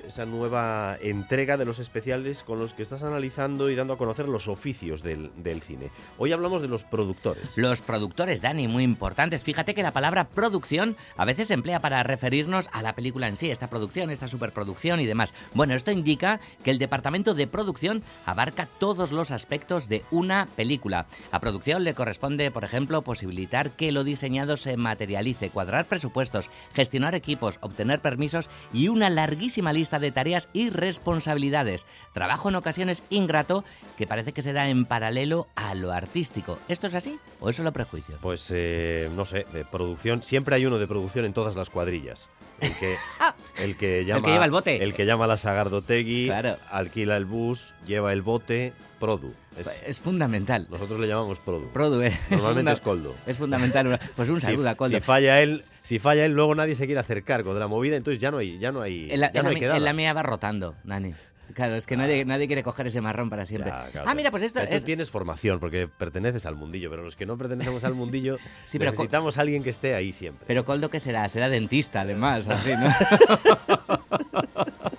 esa nueva entrega de los especiales con los que estás analizando y dando a conocer los oficios del, cine. Hoy hablamos de los productores. Los productores, Dani, muy importantes. Fíjate que la palabra producción a veces se emplea para referirnos a la película en sí, esta producción, esta superproducción y demás. Bueno, esto indica que el departamento de producción abarca todos los aspectos de una película. A producción le corresponde, por ejemplo, posibilitar que lo diseñado se materialice, cuadrar presupuestos, gestionar equipos, obtener permisos y una larguísima lista de tareas y responsabilidades. Trabajo en ocasiones ingrato que parece que se da en paralelo a lo artístico. ¿Esto es así o es solo prejuicio? Pues eh, no sé, de producción, siempre hay uno de producción en todas las cuadrillas. El que, *laughs* el que, llama, lleva el bote. El que llama a la Sagardotegui, alquila el bus, lleva el bote, produ. Es, fundamental. Nosotros le llamamos Produ. Produ, eh. Normalmente *laughs* es, Coldo. Es fundamental. Pues un *laughs* saludo a Coldo. Si falla él, si falla él, luego nadie se quiere hacer cargo de la movida, entonces ya no hay, ya no hay, en la, ya no hay en la mía va rotando, Dani. Claro, es que nadie, nadie quiere coger ese marrón para siempre. ah, mira, pues esto es... tienes formación porque perteneces al mundillo, pero los que no pertenecemos al mundillo *laughs* sí, pero necesitamos a alguien que esté ahí siempre. Pero Coldo, ¿qué será? Será dentista, además, así, ¿no? *laughs*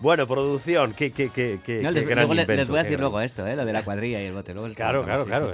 Bueno, producción, qué, qué, qué, qué, les, gran les, voy a decir luego esto, ¿eh? lo de la cuadrilla y el bote. claro, claro, claro.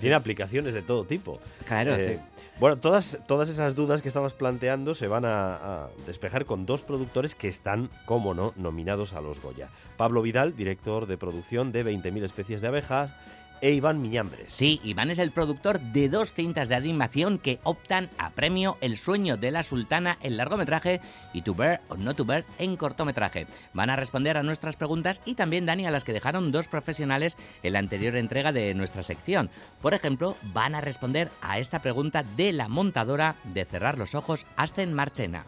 tiene aplicaciones de todo tipo. Claro, eh, sí. Bueno, todas, todas esas dudas que estabas planteando se van a, despejar con dos productores que están, como no, nominados a los Goya. Pablo Vidal, director de producción de 20.000 especies de abejas, e Iván Miñambres. Sí, Iván es el productor de dos cintas de animación que optan a premio El sueño de la sultana en largometraje y To Bear or Not To Bear en cortometraje. Van a responder a nuestras preguntas y también, Dani, a las que dejaron dos profesionales en la anterior entrega de nuestra sección. Por ejemplo, van a responder a esta pregunta de la montadora de Cerrar los Ojos, Asten Marchena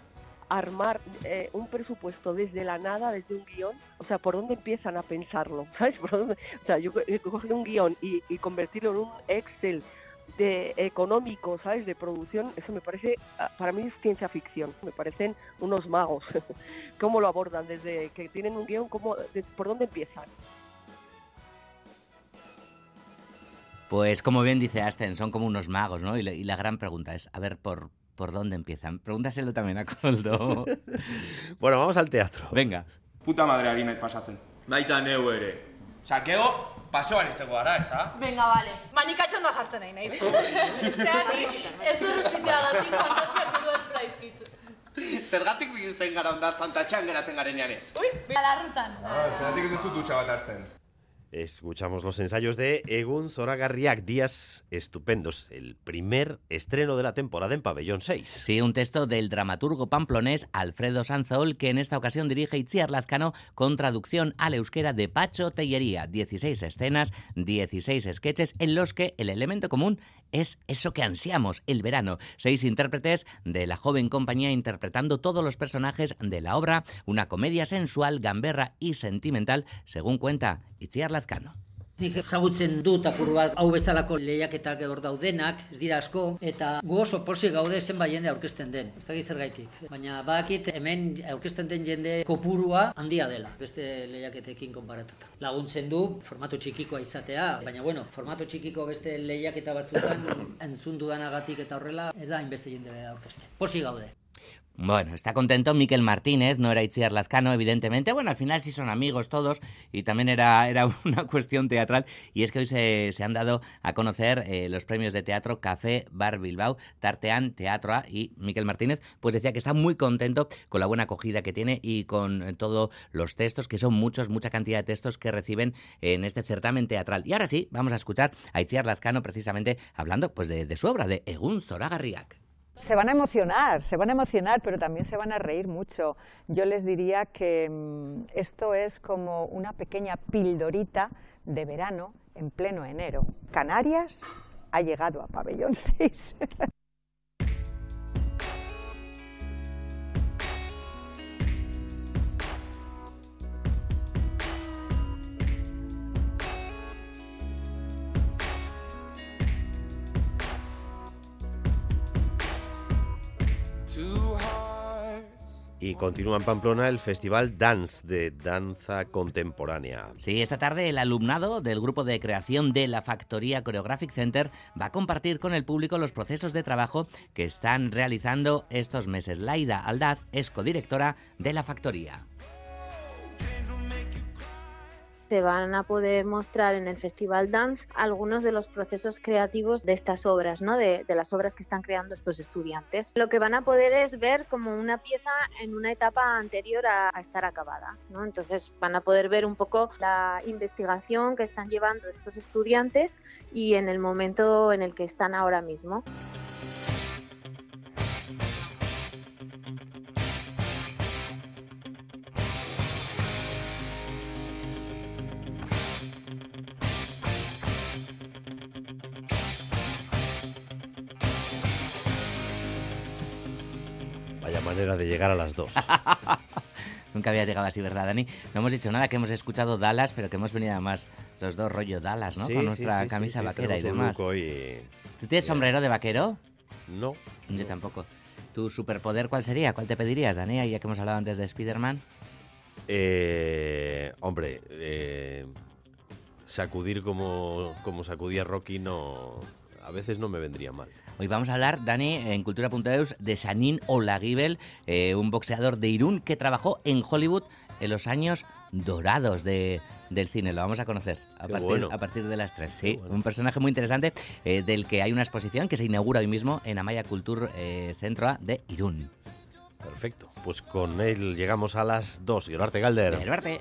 armar eh, un presupuesto desde la nada, desde un guion, o sea, ¿por dónde empiezan a pensarlo? *laughs* ¿Sabes? O sea, yo coger un guion y, convertirlo en un Excel de económico, ¿sabes? De producción, eso me parece, ah, para mí es ciencia ficción, me parecen unos magos. *laughs* ¿Cómo lo abordan? Desde que tienen un guion, ¿cómo, ¿por dónde empiezan? Pues como bien dice Asten, son como unos magos, ¿no? y la gran pregunta es, a ver, ¿por, ¿Por dónde empiezan? Pregúntaselo también a Coldo. *laughs* bueno, vamos al teatro. Venga. Puta madre harina pasatzen. Baita neu ere. Sakeo, pasoan izteko gara, ez da? Venga, vale. Mani katxondo jartzen nahi nahi. Ez dut zitea gatik, fantasiak buruatzen zaizkit. Zergatik bigizten gara ondar tantatxan geratzen garenean ez? Ui, bila rutan. Ah, zergatik ez dut dutxa bat hartzen. Escuchamos los ensayos de Egun Zoragarriak, Días Estupendos, el primer estreno de la temporada en Pabellón 6. Sí, un texto del dramaturgo pamplonés Alfredo Sanzol, que en esta ocasión dirige Itziar Lazcano con traducción al euskera de Pacho Tellería. 16 escenas, 16 sketches en los que el elemento común es eso que ansiamos, el verano. Seis intérpretes de la joven compañía interpretando todos los personajes de la obra, una comedia sensual, gamberra y sentimental, según cuenta Itziar Lazcano. Nik ezagutzen dut apur bat hau bezalako lehiaketak hor daudenak, ez dira asko, eta gu oso posi gaude zenba jende aurkezten den, ez da gaitik. Baina bakit hemen aurkezten den jende kopurua handia dela, beste lehiaketekin konparatuta. Laguntzen du formatu txikikoa izatea, baina bueno, formatu txikiko beste lehiaketa batzuetan entzun dudanagatik eta horrela, ez da hainbeste jende aurkezten. Posi gaude. Bueno, está contento Miquel Martínez, no era Itziar Lazcano, evidentemente. Bueno, al final sí son amigos todos y también era, *laughs* era una cuestión teatral. Y es que hoy se, han dado a conocer eh, los premios de teatro Café Bar Bilbao, Tartean Teatro A y Miquel Martínez pues decía que está muy contento con la buena acogida que tiene y con eh, todos los textos, que son muchos, mucha cantidad de textos que reciben en este certamen teatral. Y ahora sí, vamos a escuchar a Itziar Lazcano precisamente hablando pues de, de su obra, de Egun Zoragarriak. Se van a emocionar, se van a emocionar, pero también se van a reír mucho. Yo les diría que mm, esto es como una pequeña pildorita de verano en pleno enero. Canarias ha llegado a Pabellón *laughs* 6. Y continúa en Pamplona el Festival Dance de Danza Contemporánea. Sí, esta tarde el alumnado del grupo de creación de la Factoría Choreographic Center va a compartir con el público los procesos de trabajo que están realizando estos meses. Laida Aldaz es codirectora de la Factoría. Se van a poder mostrar en el Festival Dance algunos de los procesos creativos de estas obras, ¿no? de, las obras que están creando estos estudiantes. Lo que van a poder es ver como una pieza en una etapa anterior a, estar acabada. ¿no? Entonces van a poder ver un poco la investigación que están llevando estos estudiantes y en el momento en el que están ahora mismo. De llegar a las dos. *laughs* Nunca habías llegado así, ¿verdad, Dani? No hemos dicho nada, que hemos escuchado Dallas, pero que hemos venido además los dos rollo Dallas, ¿no? Sí, Con nuestra sí, sí, camisa vaquera y demás. hoy, ¿Tú tienes sombrero de vaquero? No. Yo tampoco. ¿Tu superpoder cuál sería? ¿Cuál te pedirías, Dani? Ya que hemos hablado antes de Spider-Man. Eh, hombre, eh, sacudir como, como sacudía Rocky no... A veces no me vendría mal. Hoy vamos a hablar, Dani, en Cultura.eus, de Sanin Olagibel, eh, un boxeador de Irún que trabajó en Hollywood en los años dorados de, del cine. Lo vamos a conocer a, partir, bueno. a partir de las 3. Sí, un personaje muy interesante eh, del que hay una exposición que se inaugura hoy mismo en Amaya Culture eh, Centro A de Irún. Perfecto. Pues con él llegamos a las 2. Gerarte Galder. Gerarte.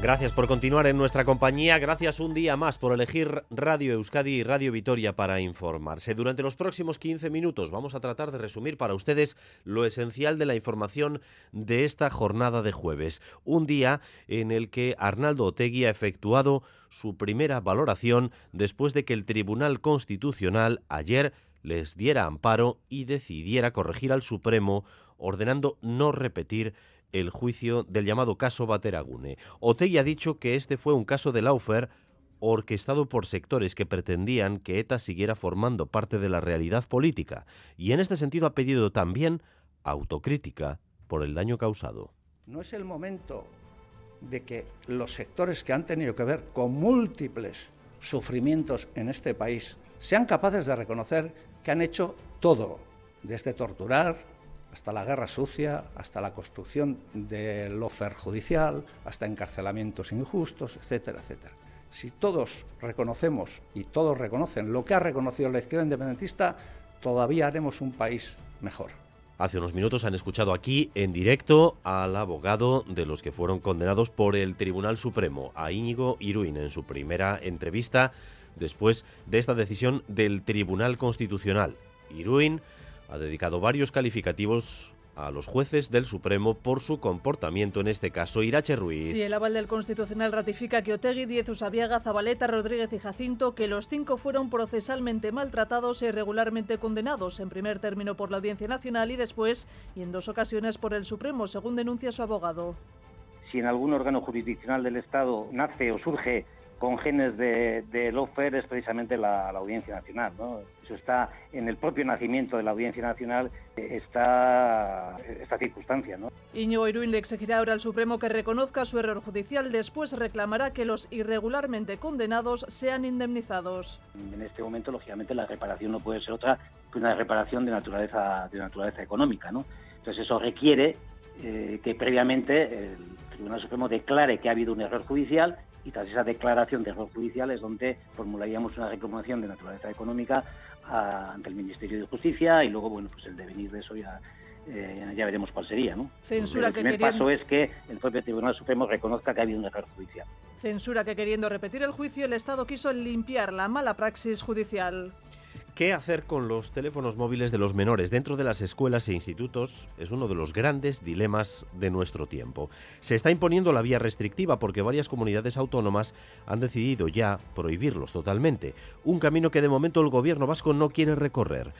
Gracias por continuar en nuestra compañía, gracias un día más por elegir Radio Euskadi y Radio Vitoria para informarse. Durante los próximos 15 minutos vamos a tratar de resumir para ustedes lo esencial de la información de esta jornada de jueves, un día en el que Arnaldo Otegui ha efectuado su primera valoración después de que el Tribunal Constitucional ayer les diera amparo y decidiera corregir al Supremo ordenando no repetir el juicio del llamado caso Bateragune. Otegui ha dicho que este fue un caso de Laufer orquestado por sectores que pretendían que ETA siguiera formando parte de la realidad política y en este sentido ha pedido también autocrítica por el daño causado. No es el momento de que los sectores que han tenido que ver con múltiples sufrimientos en este país sean capaces de reconocer que han hecho todo, desde torturar hasta la guerra sucia, hasta la construcción del lofer judicial, hasta encarcelamientos injustos, etcétera, etcétera. Si todos reconocemos y todos reconocen lo que ha reconocido la izquierda independentista, todavía haremos un país mejor. Hace unos minutos han escuchado aquí en directo al abogado de los que fueron condenados por el Tribunal Supremo, a Íñigo Iruin, en su primera entrevista después de esta decisión del Tribunal Constitucional. Iruin ha dedicado varios calificativos a los jueces del Supremo por su comportamiento en este caso. Irache Ruiz. Si el aval del Constitucional ratifica que Otegui, Diez, Usabiaga, Zabaleta, Rodríguez y Jacinto, que los cinco fueron procesalmente maltratados e irregularmente condenados, en primer término por la Audiencia Nacional y después, y en dos ocasiones, por el Supremo, según denuncia su abogado. Si en algún órgano jurisdiccional del Estado nace o surge con genes de, de lawfare es precisamente la, la, Audiencia Nacional. ¿no? Eso está en el propio nacimiento de la Audiencia Nacional, está esta circunstancia. ¿no? Íñigo Iruin le exigirá ahora al Supremo que reconozca su error judicial, después reclamará que los irregularmente condenados sean indemnizados. En este momento, lógicamente, la reparación no puede ser otra que una reparación de naturaleza, de naturaleza económica. ¿no? Entonces eso requiere eh, que previamente el Tribunal Supremo declare que ha habido un error judicial y tras esa declaración de error judicial es donde formularíamos una reclamación de naturaleza económica a, ante el Ministerio de Justicia y luego, bueno, pues el devenir de eso ya, eh, ya veremos cuál sería, ¿no? Censura el que primer queriendo... paso es que el propio Tribunal Supremo reconozca que ha habido un error judicial. Censura que queriendo repetir el juicio el Estado quiso limpiar la mala praxis judicial. ¿Qué hacer con los teléfonos móviles de los menores dentro de las escuelas e institutos? Es uno de los grandes dilemas de nuestro tiempo. Se está imponiendo la vía restrictiva porque varias comunidades autónomas han decidido ya prohibirlos totalmente, un camino que de momento el gobierno vasco no quiere recorrer.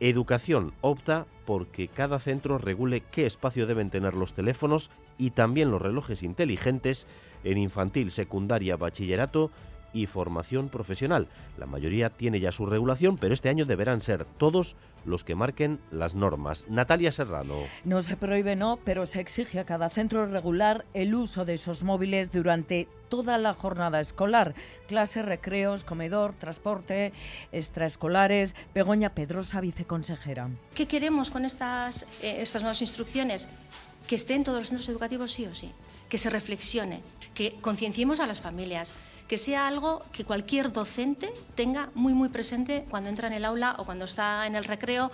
Educación opta porque cada centro regule qué espacio deben tener los teléfonos y también los relojes inteligentes en infantil, secundaria, bachillerato y formación profesional. La mayoría tiene ya su regulación, pero este año deberán ser todos los que marquen las normas. Natalia Serrano. No se prohíbe, no, pero se exige a cada centro regular el uso de esos móviles durante toda la jornada escolar. Clases, recreos, comedor, transporte, extraescolares. Begoña Pedrosa, viceconsejera. ¿Qué queremos con estas, eh, estas nuevas instrucciones? Que estén todos los centros educativos sí o sí, que se reflexione, que concienciemos a las familias, que sea algo que cualquier docente tenga muy muy presente cuando entra en el aula o cuando está en el recreo.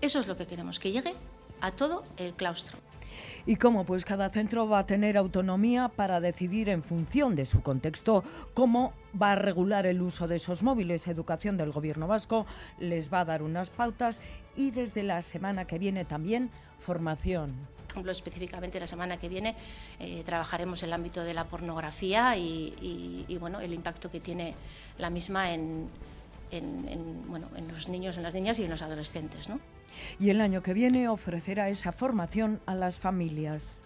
Eso es lo que queremos, que llegue a todo el claustro. ¿Y cómo? Pues cada centro va a tener autonomía para decidir en función de su contexto cómo va a regular el uso de esos móviles. Educación del Gobierno vasco les va a dar unas pautas y desde la semana que viene también formación. Por ejemplo, específicamente la semana que viene eh, trabajaremos el ámbito de la pornografía y, y, bueno, el impacto que tiene la misma en, en, en, bueno, en los niños, en las niñas y en los adolescentes. ¿no? Y el año que viene ofrecerá esa formación a las familias.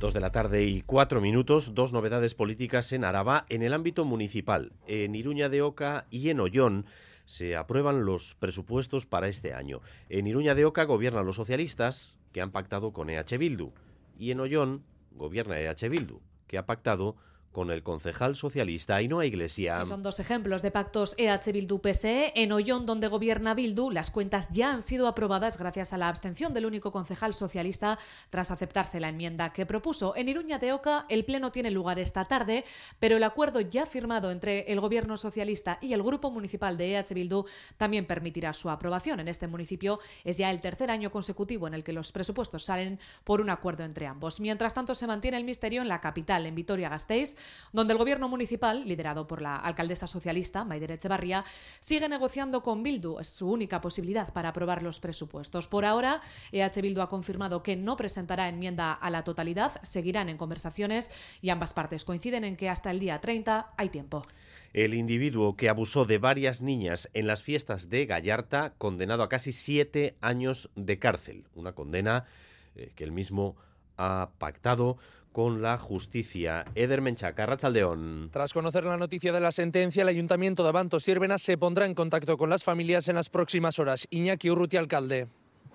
Dos de la tarde y cuatro minutos, dos novedades políticas en Araba en el ámbito municipal. En Iruña de Oca y en Ollón se aprueban los presupuestos para este año. En Iruña de Oca gobiernan los socialistas, que han pactado con EH Bildu, y en Ollón gobierna EH Bildu, que ha pactado con el concejal socialista Ainhoa Iglesia. Sí, son dos ejemplos de pactos EH Bildu-PSE. En Ollón, donde gobierna Bildu, las cuentas ya han sido aprobadas gracias a la abstención del único concejal socialista tras aceptarse la enmienda que propuso. En Iruña de Oca, el pleno tiene lugar esta tarde, pero el acuerdo ya firmado entre el gobierno socialista y el grupo municipal de EH Bildu también permitirá su aprobación. En este municipio es ya el tercer año consecutivo en el que los presupuestos salen por un acuerdo entre ambos. Mientras tanto, se mantiene el misterio en la capital, en Vitoria-Gasteiz, donde el gobierno municipal, liderado por la alcaldesa socialista, Maider Echevarría, sigue negociando con Bildu. Es su única posibilidad para aprobar los presupuestos. Por ahora, EH Bildu ha confirmado que no presentará enmienda a la totalidad, seguirán en conversaciones y ambas partes coinciden en que hasta el día 30 hay tiempo. El individuo que abusó de varias niñas en las fiestas de Gallarta, condenado a casi siete años de cárcel. Una condena eh, que él mismo ha pactado con la justicia. Eder Menchaca, Rachaldeón. Tras conocer la noticia de la sentencia, el Ayuntamiento de Abanto Siervena se pondrá en contacto con las familias en las próximas horas. Iñaki Urruti, alcalde.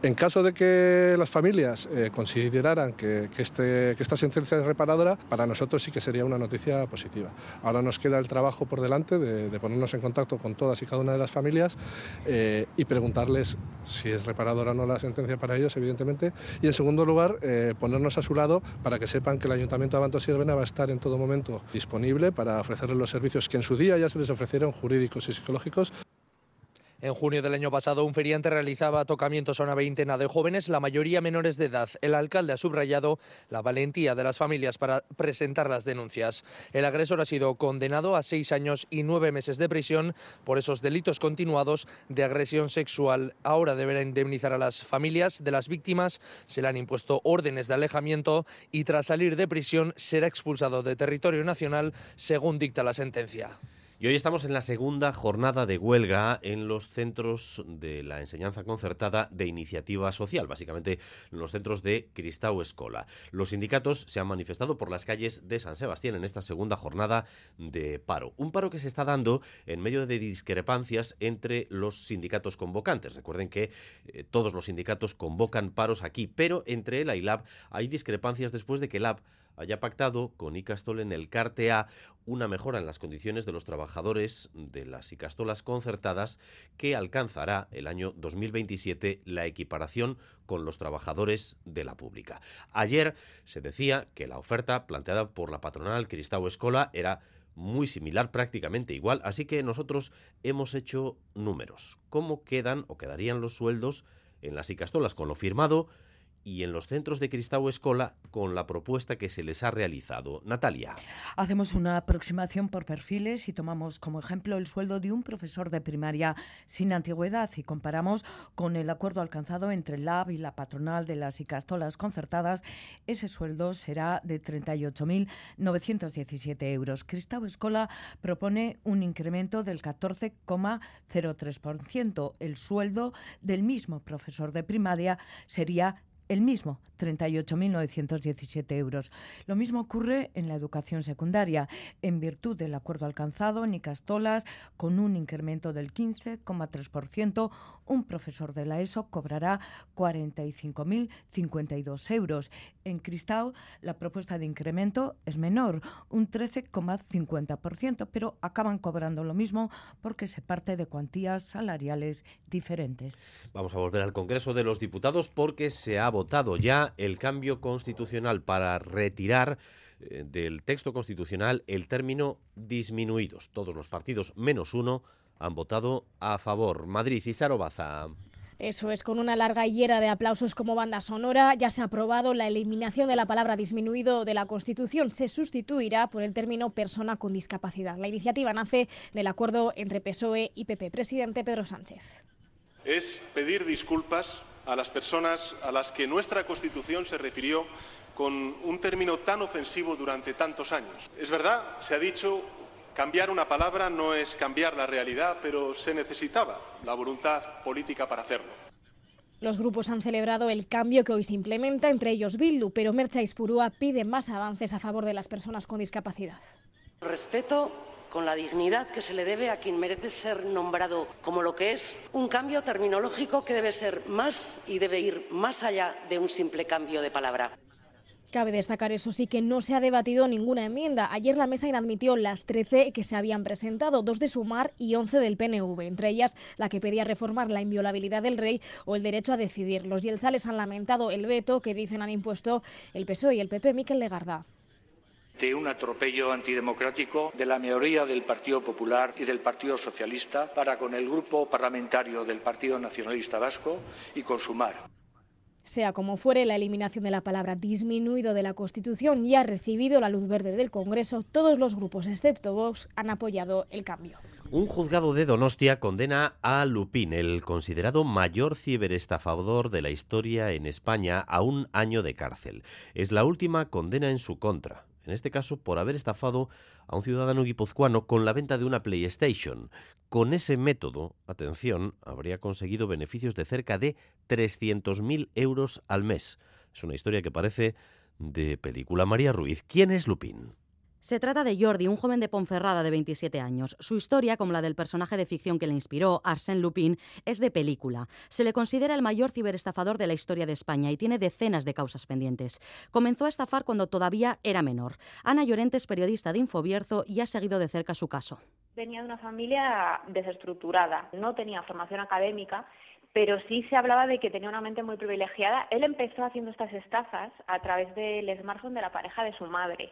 En caso de que las familias eh, consideraran que, este, que, esta sentencia es reparadora, para nosotros sí que sería una noticia positiva. Ahora nos queda el trabajo por delante de, ponernos en contacto con todas y cada una de las familias eh, y preguntarles si es reparadora o no la sentencia para ellos, evidentemente. Y en segundo lugar, eh, ponernos a su lado para que sepan que el Ayuntamiento de Abanto Siervena va a estar en todo momento disponible para ofrecerles los servicios que en su día ya se les ofrecieron jurídicos y psicológicos. En junio del año pasado, un feriante realizaba tocamientos a una veintena de jóvenes, la mayoría menores de edad. El alcalde ha subrayado la valentía de las familias para presentar las denuncias. El agresor ha sido condenado a seis años y nueve meses de prisión por esos delitos continuados de agresión sexual. Ahora deberá indemnizar a las familias de las víctimas. Se le han impuesto órdenes de alejamiento y tras salir de prisión será expulsado de territorio nacional, según dicta la sentencia. Y hoy estamos en la segunda jornada de huelga en los centros de la enseñanza concertada de iniciativa social, básicamente en los centros de Cristau Escola. Los sindicatos se han manifestado por las calles de San Sebastián en esta segunda jornada de paro. Un paro que se está dando en medio de discrepancias entre los sindicatos convocantes. Recuerden que eh, todos los sindicatos convocan paros aquí, pero entre el ILAB hay discrepancias después de que el AB haya pactado con Icastol en el CARTE A una mejora en las condiciones de los trabajadores de las Icastolas concertadas que alcanzará el año 2027 la equiparación con los trabajadores de la pública. Ayer se decía que la oferta planteada por la patronal Cristau Escola era muy similar, prácticamente igual, así que nosotros hemos hecho números. ¿Cómo quedan o quedarían los sueldos en las Icastolas con lo firmado? Y en los centros de Cristau Escola con la propuesta que se les ha realizado. Natalia. Hacemos una aproximación por perfiles y tomamos como ejemplo el sueldo de un profesor de primaria sin antigüedad y comparamos con el acuerdo alcanzado entre el LAB y la patronal de las Icastolas concertadas. Ese sueldo será de 38.917 euros. Cristau Escola propone un incremento del 14,03%. El sueldo del mismo profesor de primaria sería el mismo, 38.917 euros. Lo mismo ocurre en la educación secundaria. En virtud del acuerdo alcanzado en con un incremento del 15,3%, un profesor de la ESO cobrará 45.052 euros. En Cristau, la propuesta de incremento es menor, un 13,50%, pero acaban cobrando lo mismo porque se parte de cuantías salariales diferentes. Vamos a volver al Congreso de los Diputados porque se ha votado ya el cambio constitucional para retirar eh, del texto constitucional el término disminuidos. Todos los partidos menos uno han votado a favor. Madrid y Sarobaza. Eso es, con una larga hiera de aplausos como banda sonora, ya se ha aprobado la eliminación de la palabra disminuido de la Constitución. Se sustituirá por el término persona con discapacidad. La iniciativa nace del acuerdo entre PSOE y PP. Presidente Pedro Sánchez. Es pedir disculpas a las personas a las que nuestra Constitución se refirió con un término tan ofensivo durante tantos años. Es verdad, se ha dicho, Cambiar una palabra no es cambiar la realidad, pero se necesitaba la voluntad política para hacerlo. Los grupos han celebrado el cambio que hoy se implementa, entre ellos Bildu, pero Mercha Ispurúa pide más avances a favor de las personas con discapacidad. Respeto con la dignidad que se le debe a quien merece ser nombrado como lo que es, un cambio terminológico que debe ser más y debe ir más allá de un simple cambio de palabra. Cabe destacar, eso sí, que no se ha debatido ninguna enmienda. Ayer la mesa inadmitió las 13 que se habían presentado, dos de Sumar y 11 del PNV, entre ellas la que pedía reformar la inviolabilidad del rey o el derecho a decidir. Los yelzales han lamentado el veto que dicen han impuesto el PSOE y el PP. Miquel Legarda de un atropello antidemocrático de la mayoría del Partido Popular y del Partido Socialista para con el grupo parlamentario del Partido Nacionalista Vasco y con Sumar. Sea como fuere, la eliminación de la palabra disminuido de la Constitución ya ha recibido la luz verde del Congreso. Todos los grupos, excepto Vox, han apoyado el cambio. Un juzgado de Donostia condena a Lupín, el considerado mayor ciberestafador de la historia en España, a un año de cárcel. Es la última condena en su contra en este caso por haber estafado a un ciudadano guipuzcoano con la venta de una PlayStation. Con ese método, atención, habría conseguido beneficios de cerca de 300.000 euros al mes. Es una historia que parece de película María Ruiz. ¿Quién es Lupín? Se trata de Jordi, un joven de Ponferrada de 27 años. Su historia, como la del personaje de ficción que le inspiró, Arsène Lupin, es de película. Se le considera el mayor ciberestafador de la historia de España y tiene decenas de causas pendientes. Comenzó a estafar cuando todavía era menor. Ana Llorente es periodista de Infobierzo y ha seguido de cerca su caso. Venía de una familia desestructurada, no tenía formación académica pero sí se hablaba de que tenía una mente muy privilegiada. Él empezó haciendo estas estafas a través del smartphone de la pareja de su madre.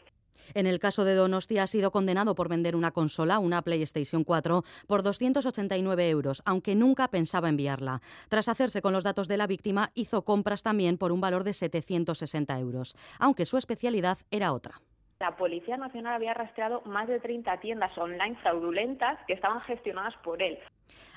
En el caso de Donosti ha sido condenado por vender una consola, una PlayStation 4, por 289 euros, aunque nunca pensaba enviarla. Tras hacerse con los datos de la víctima, hizo compras también por un valor de 760 euros, aunque su especialidad era otra. La Policía Nacional había rastreado más de 30 tiendas online fraudulentas que estaban gestionadas por él.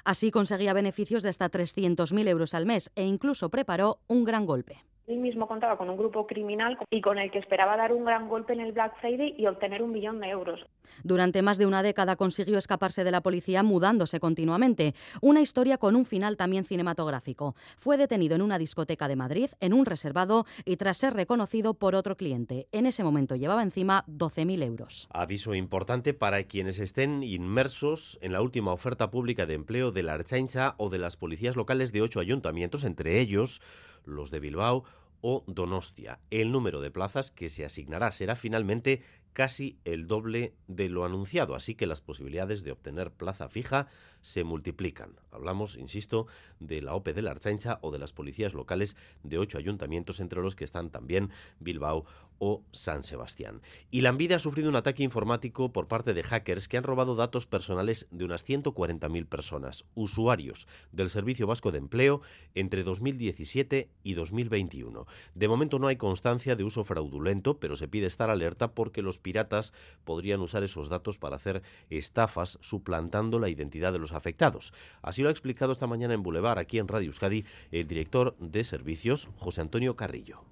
Así conseguía beneficios de hasta 300.000 euros al mes e incluso preparó un gran golpe. Él mismo contaba con un grupo criminal y con el que esperaba dar un gran golpe en el Black Friday y obtener un millón de euros. Durante más de una década consiguió escaparse de la policía mudándose continuamente. Una historia con un final también cinematográfico. Fue detenido en una discoteca de Madrid, en un reservado, y tras ser reconocido por otro cliente. En ese momento llevaba encima 12.000 euros. Aviso importante para quienes estén inmersos en la última oferta pública de empleo de la Archaincha o de las policías locales de ocho ayuntamientos, entre ellos los de Bilbao o Donostia. El número de plazas que se asignará será finalmente casi el doble de lo anunciado, así que las posibilidades de obtener plaza fija se multiplican. Hablamos, insisto, de la OPE de la Archancha o de las policías locales de ocho ayuntamientos, entre los que están también Bilbao o San Sebastián. Y la Envidia ha sufrido un ataque informático por parte de hackers que han robado datos personales de unas 140.000 personas, usuarios del Servicio Vasco de Empleo, entre 2017 y 2021. De momento no hay constancia de uso fraudulento, pero se pide estar alerta porque los piratas podrían usar esos datos para hacer estafas suplantando la identidad de los afectados. Así lo ha explicado esta mañana en Boulevard, aquí en Radio Euskadi, el director de servicios, José Antonio Carrillo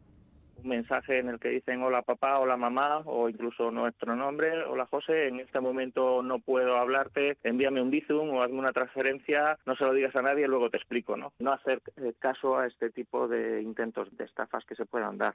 un mensaje en el que dicen hola papá, hola mamá o incluso nuestro nombre, hola José, en este momento no puedo hablarte, envíame un bizum o hazme una transferencia, no se lo digas a nadie, luego te explico, ¿no? No hacer eh, caso a este tipo de intentos de estafas que se puedan dar.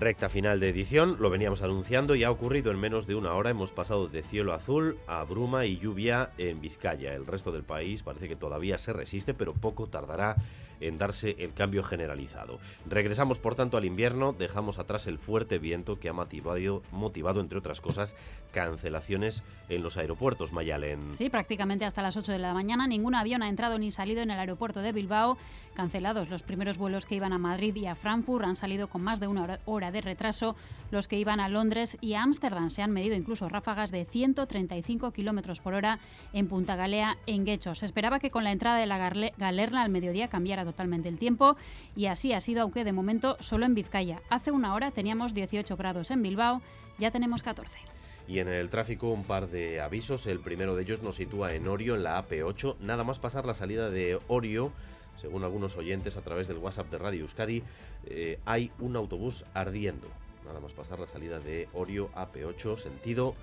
Recta final de edición, lo veníamos anunciando y ha ocurrido en menos de una hora. Hemos pasado de cielo azul a bruma y lluvia en Vizcaya. El resto del país parece que todavía se resiste, pero poco tardará en darse el cambio generalizado. Regresamos, por tanto, al invierno, dejamos atrás el fuerte viento que ha motivado, motivado entre otras cosas, cancelaciones en los aeropuertos, Mayalen. Sí, prácticamente hasta las 8 de la mañana ningún avión ha entrado ni salido en el aeropuerto de Bilbao. Cancelados los primeros vuelos que iban a Madrid y a Frankfurt han salido con más de una hora de retraso. Los que iban a Londres y a Ámsterdam se han medido incluso ráfagas de 135 kilómetros por hora en Punta Galea, en Guecho. Se esperaba que con la entrada de la Galerna al mediodía cambiara totalmente el tiempo y así ha sido, aunque de momento solo en Vizcaya. Hace una hora teníamos 18 grados en Bilbao, ya tenemos 14. Y en el tráfico un par de avisos. El primero de ellos nos sitúa en Orio, en la AP8. Nada más pasar la salida de Orio, según algunos oyentes a través del WhatsApp de Radio Euskadi, eh, hay un autobús ardiendo. Nada más pasar la salida de Orio AP8, sentido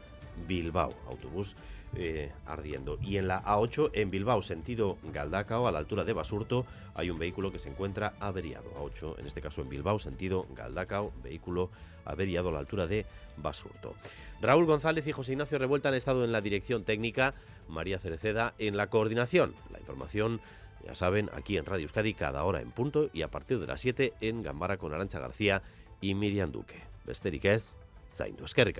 Bilbao. Autobús eh, ardiendo. Y en la A8 en Bilbao, sentido Galdacao, a la altura de Basurto, hay un vehículo que se encuentra averiado. A8, en este caso en Bilbao, sentido Galdacao, vehículo averiado a la altura de Basurto. Raúl González y José Ignacio Revuelta han estado en la dirección técnica, María Cereceda en la coordinación. La información, ya saben, aquí en Radio Euskadi cada hora en punto y a partir de las 7 en Gambara con Arancha García y Miriam Duque. Besterik ez, zaindu eskerrik.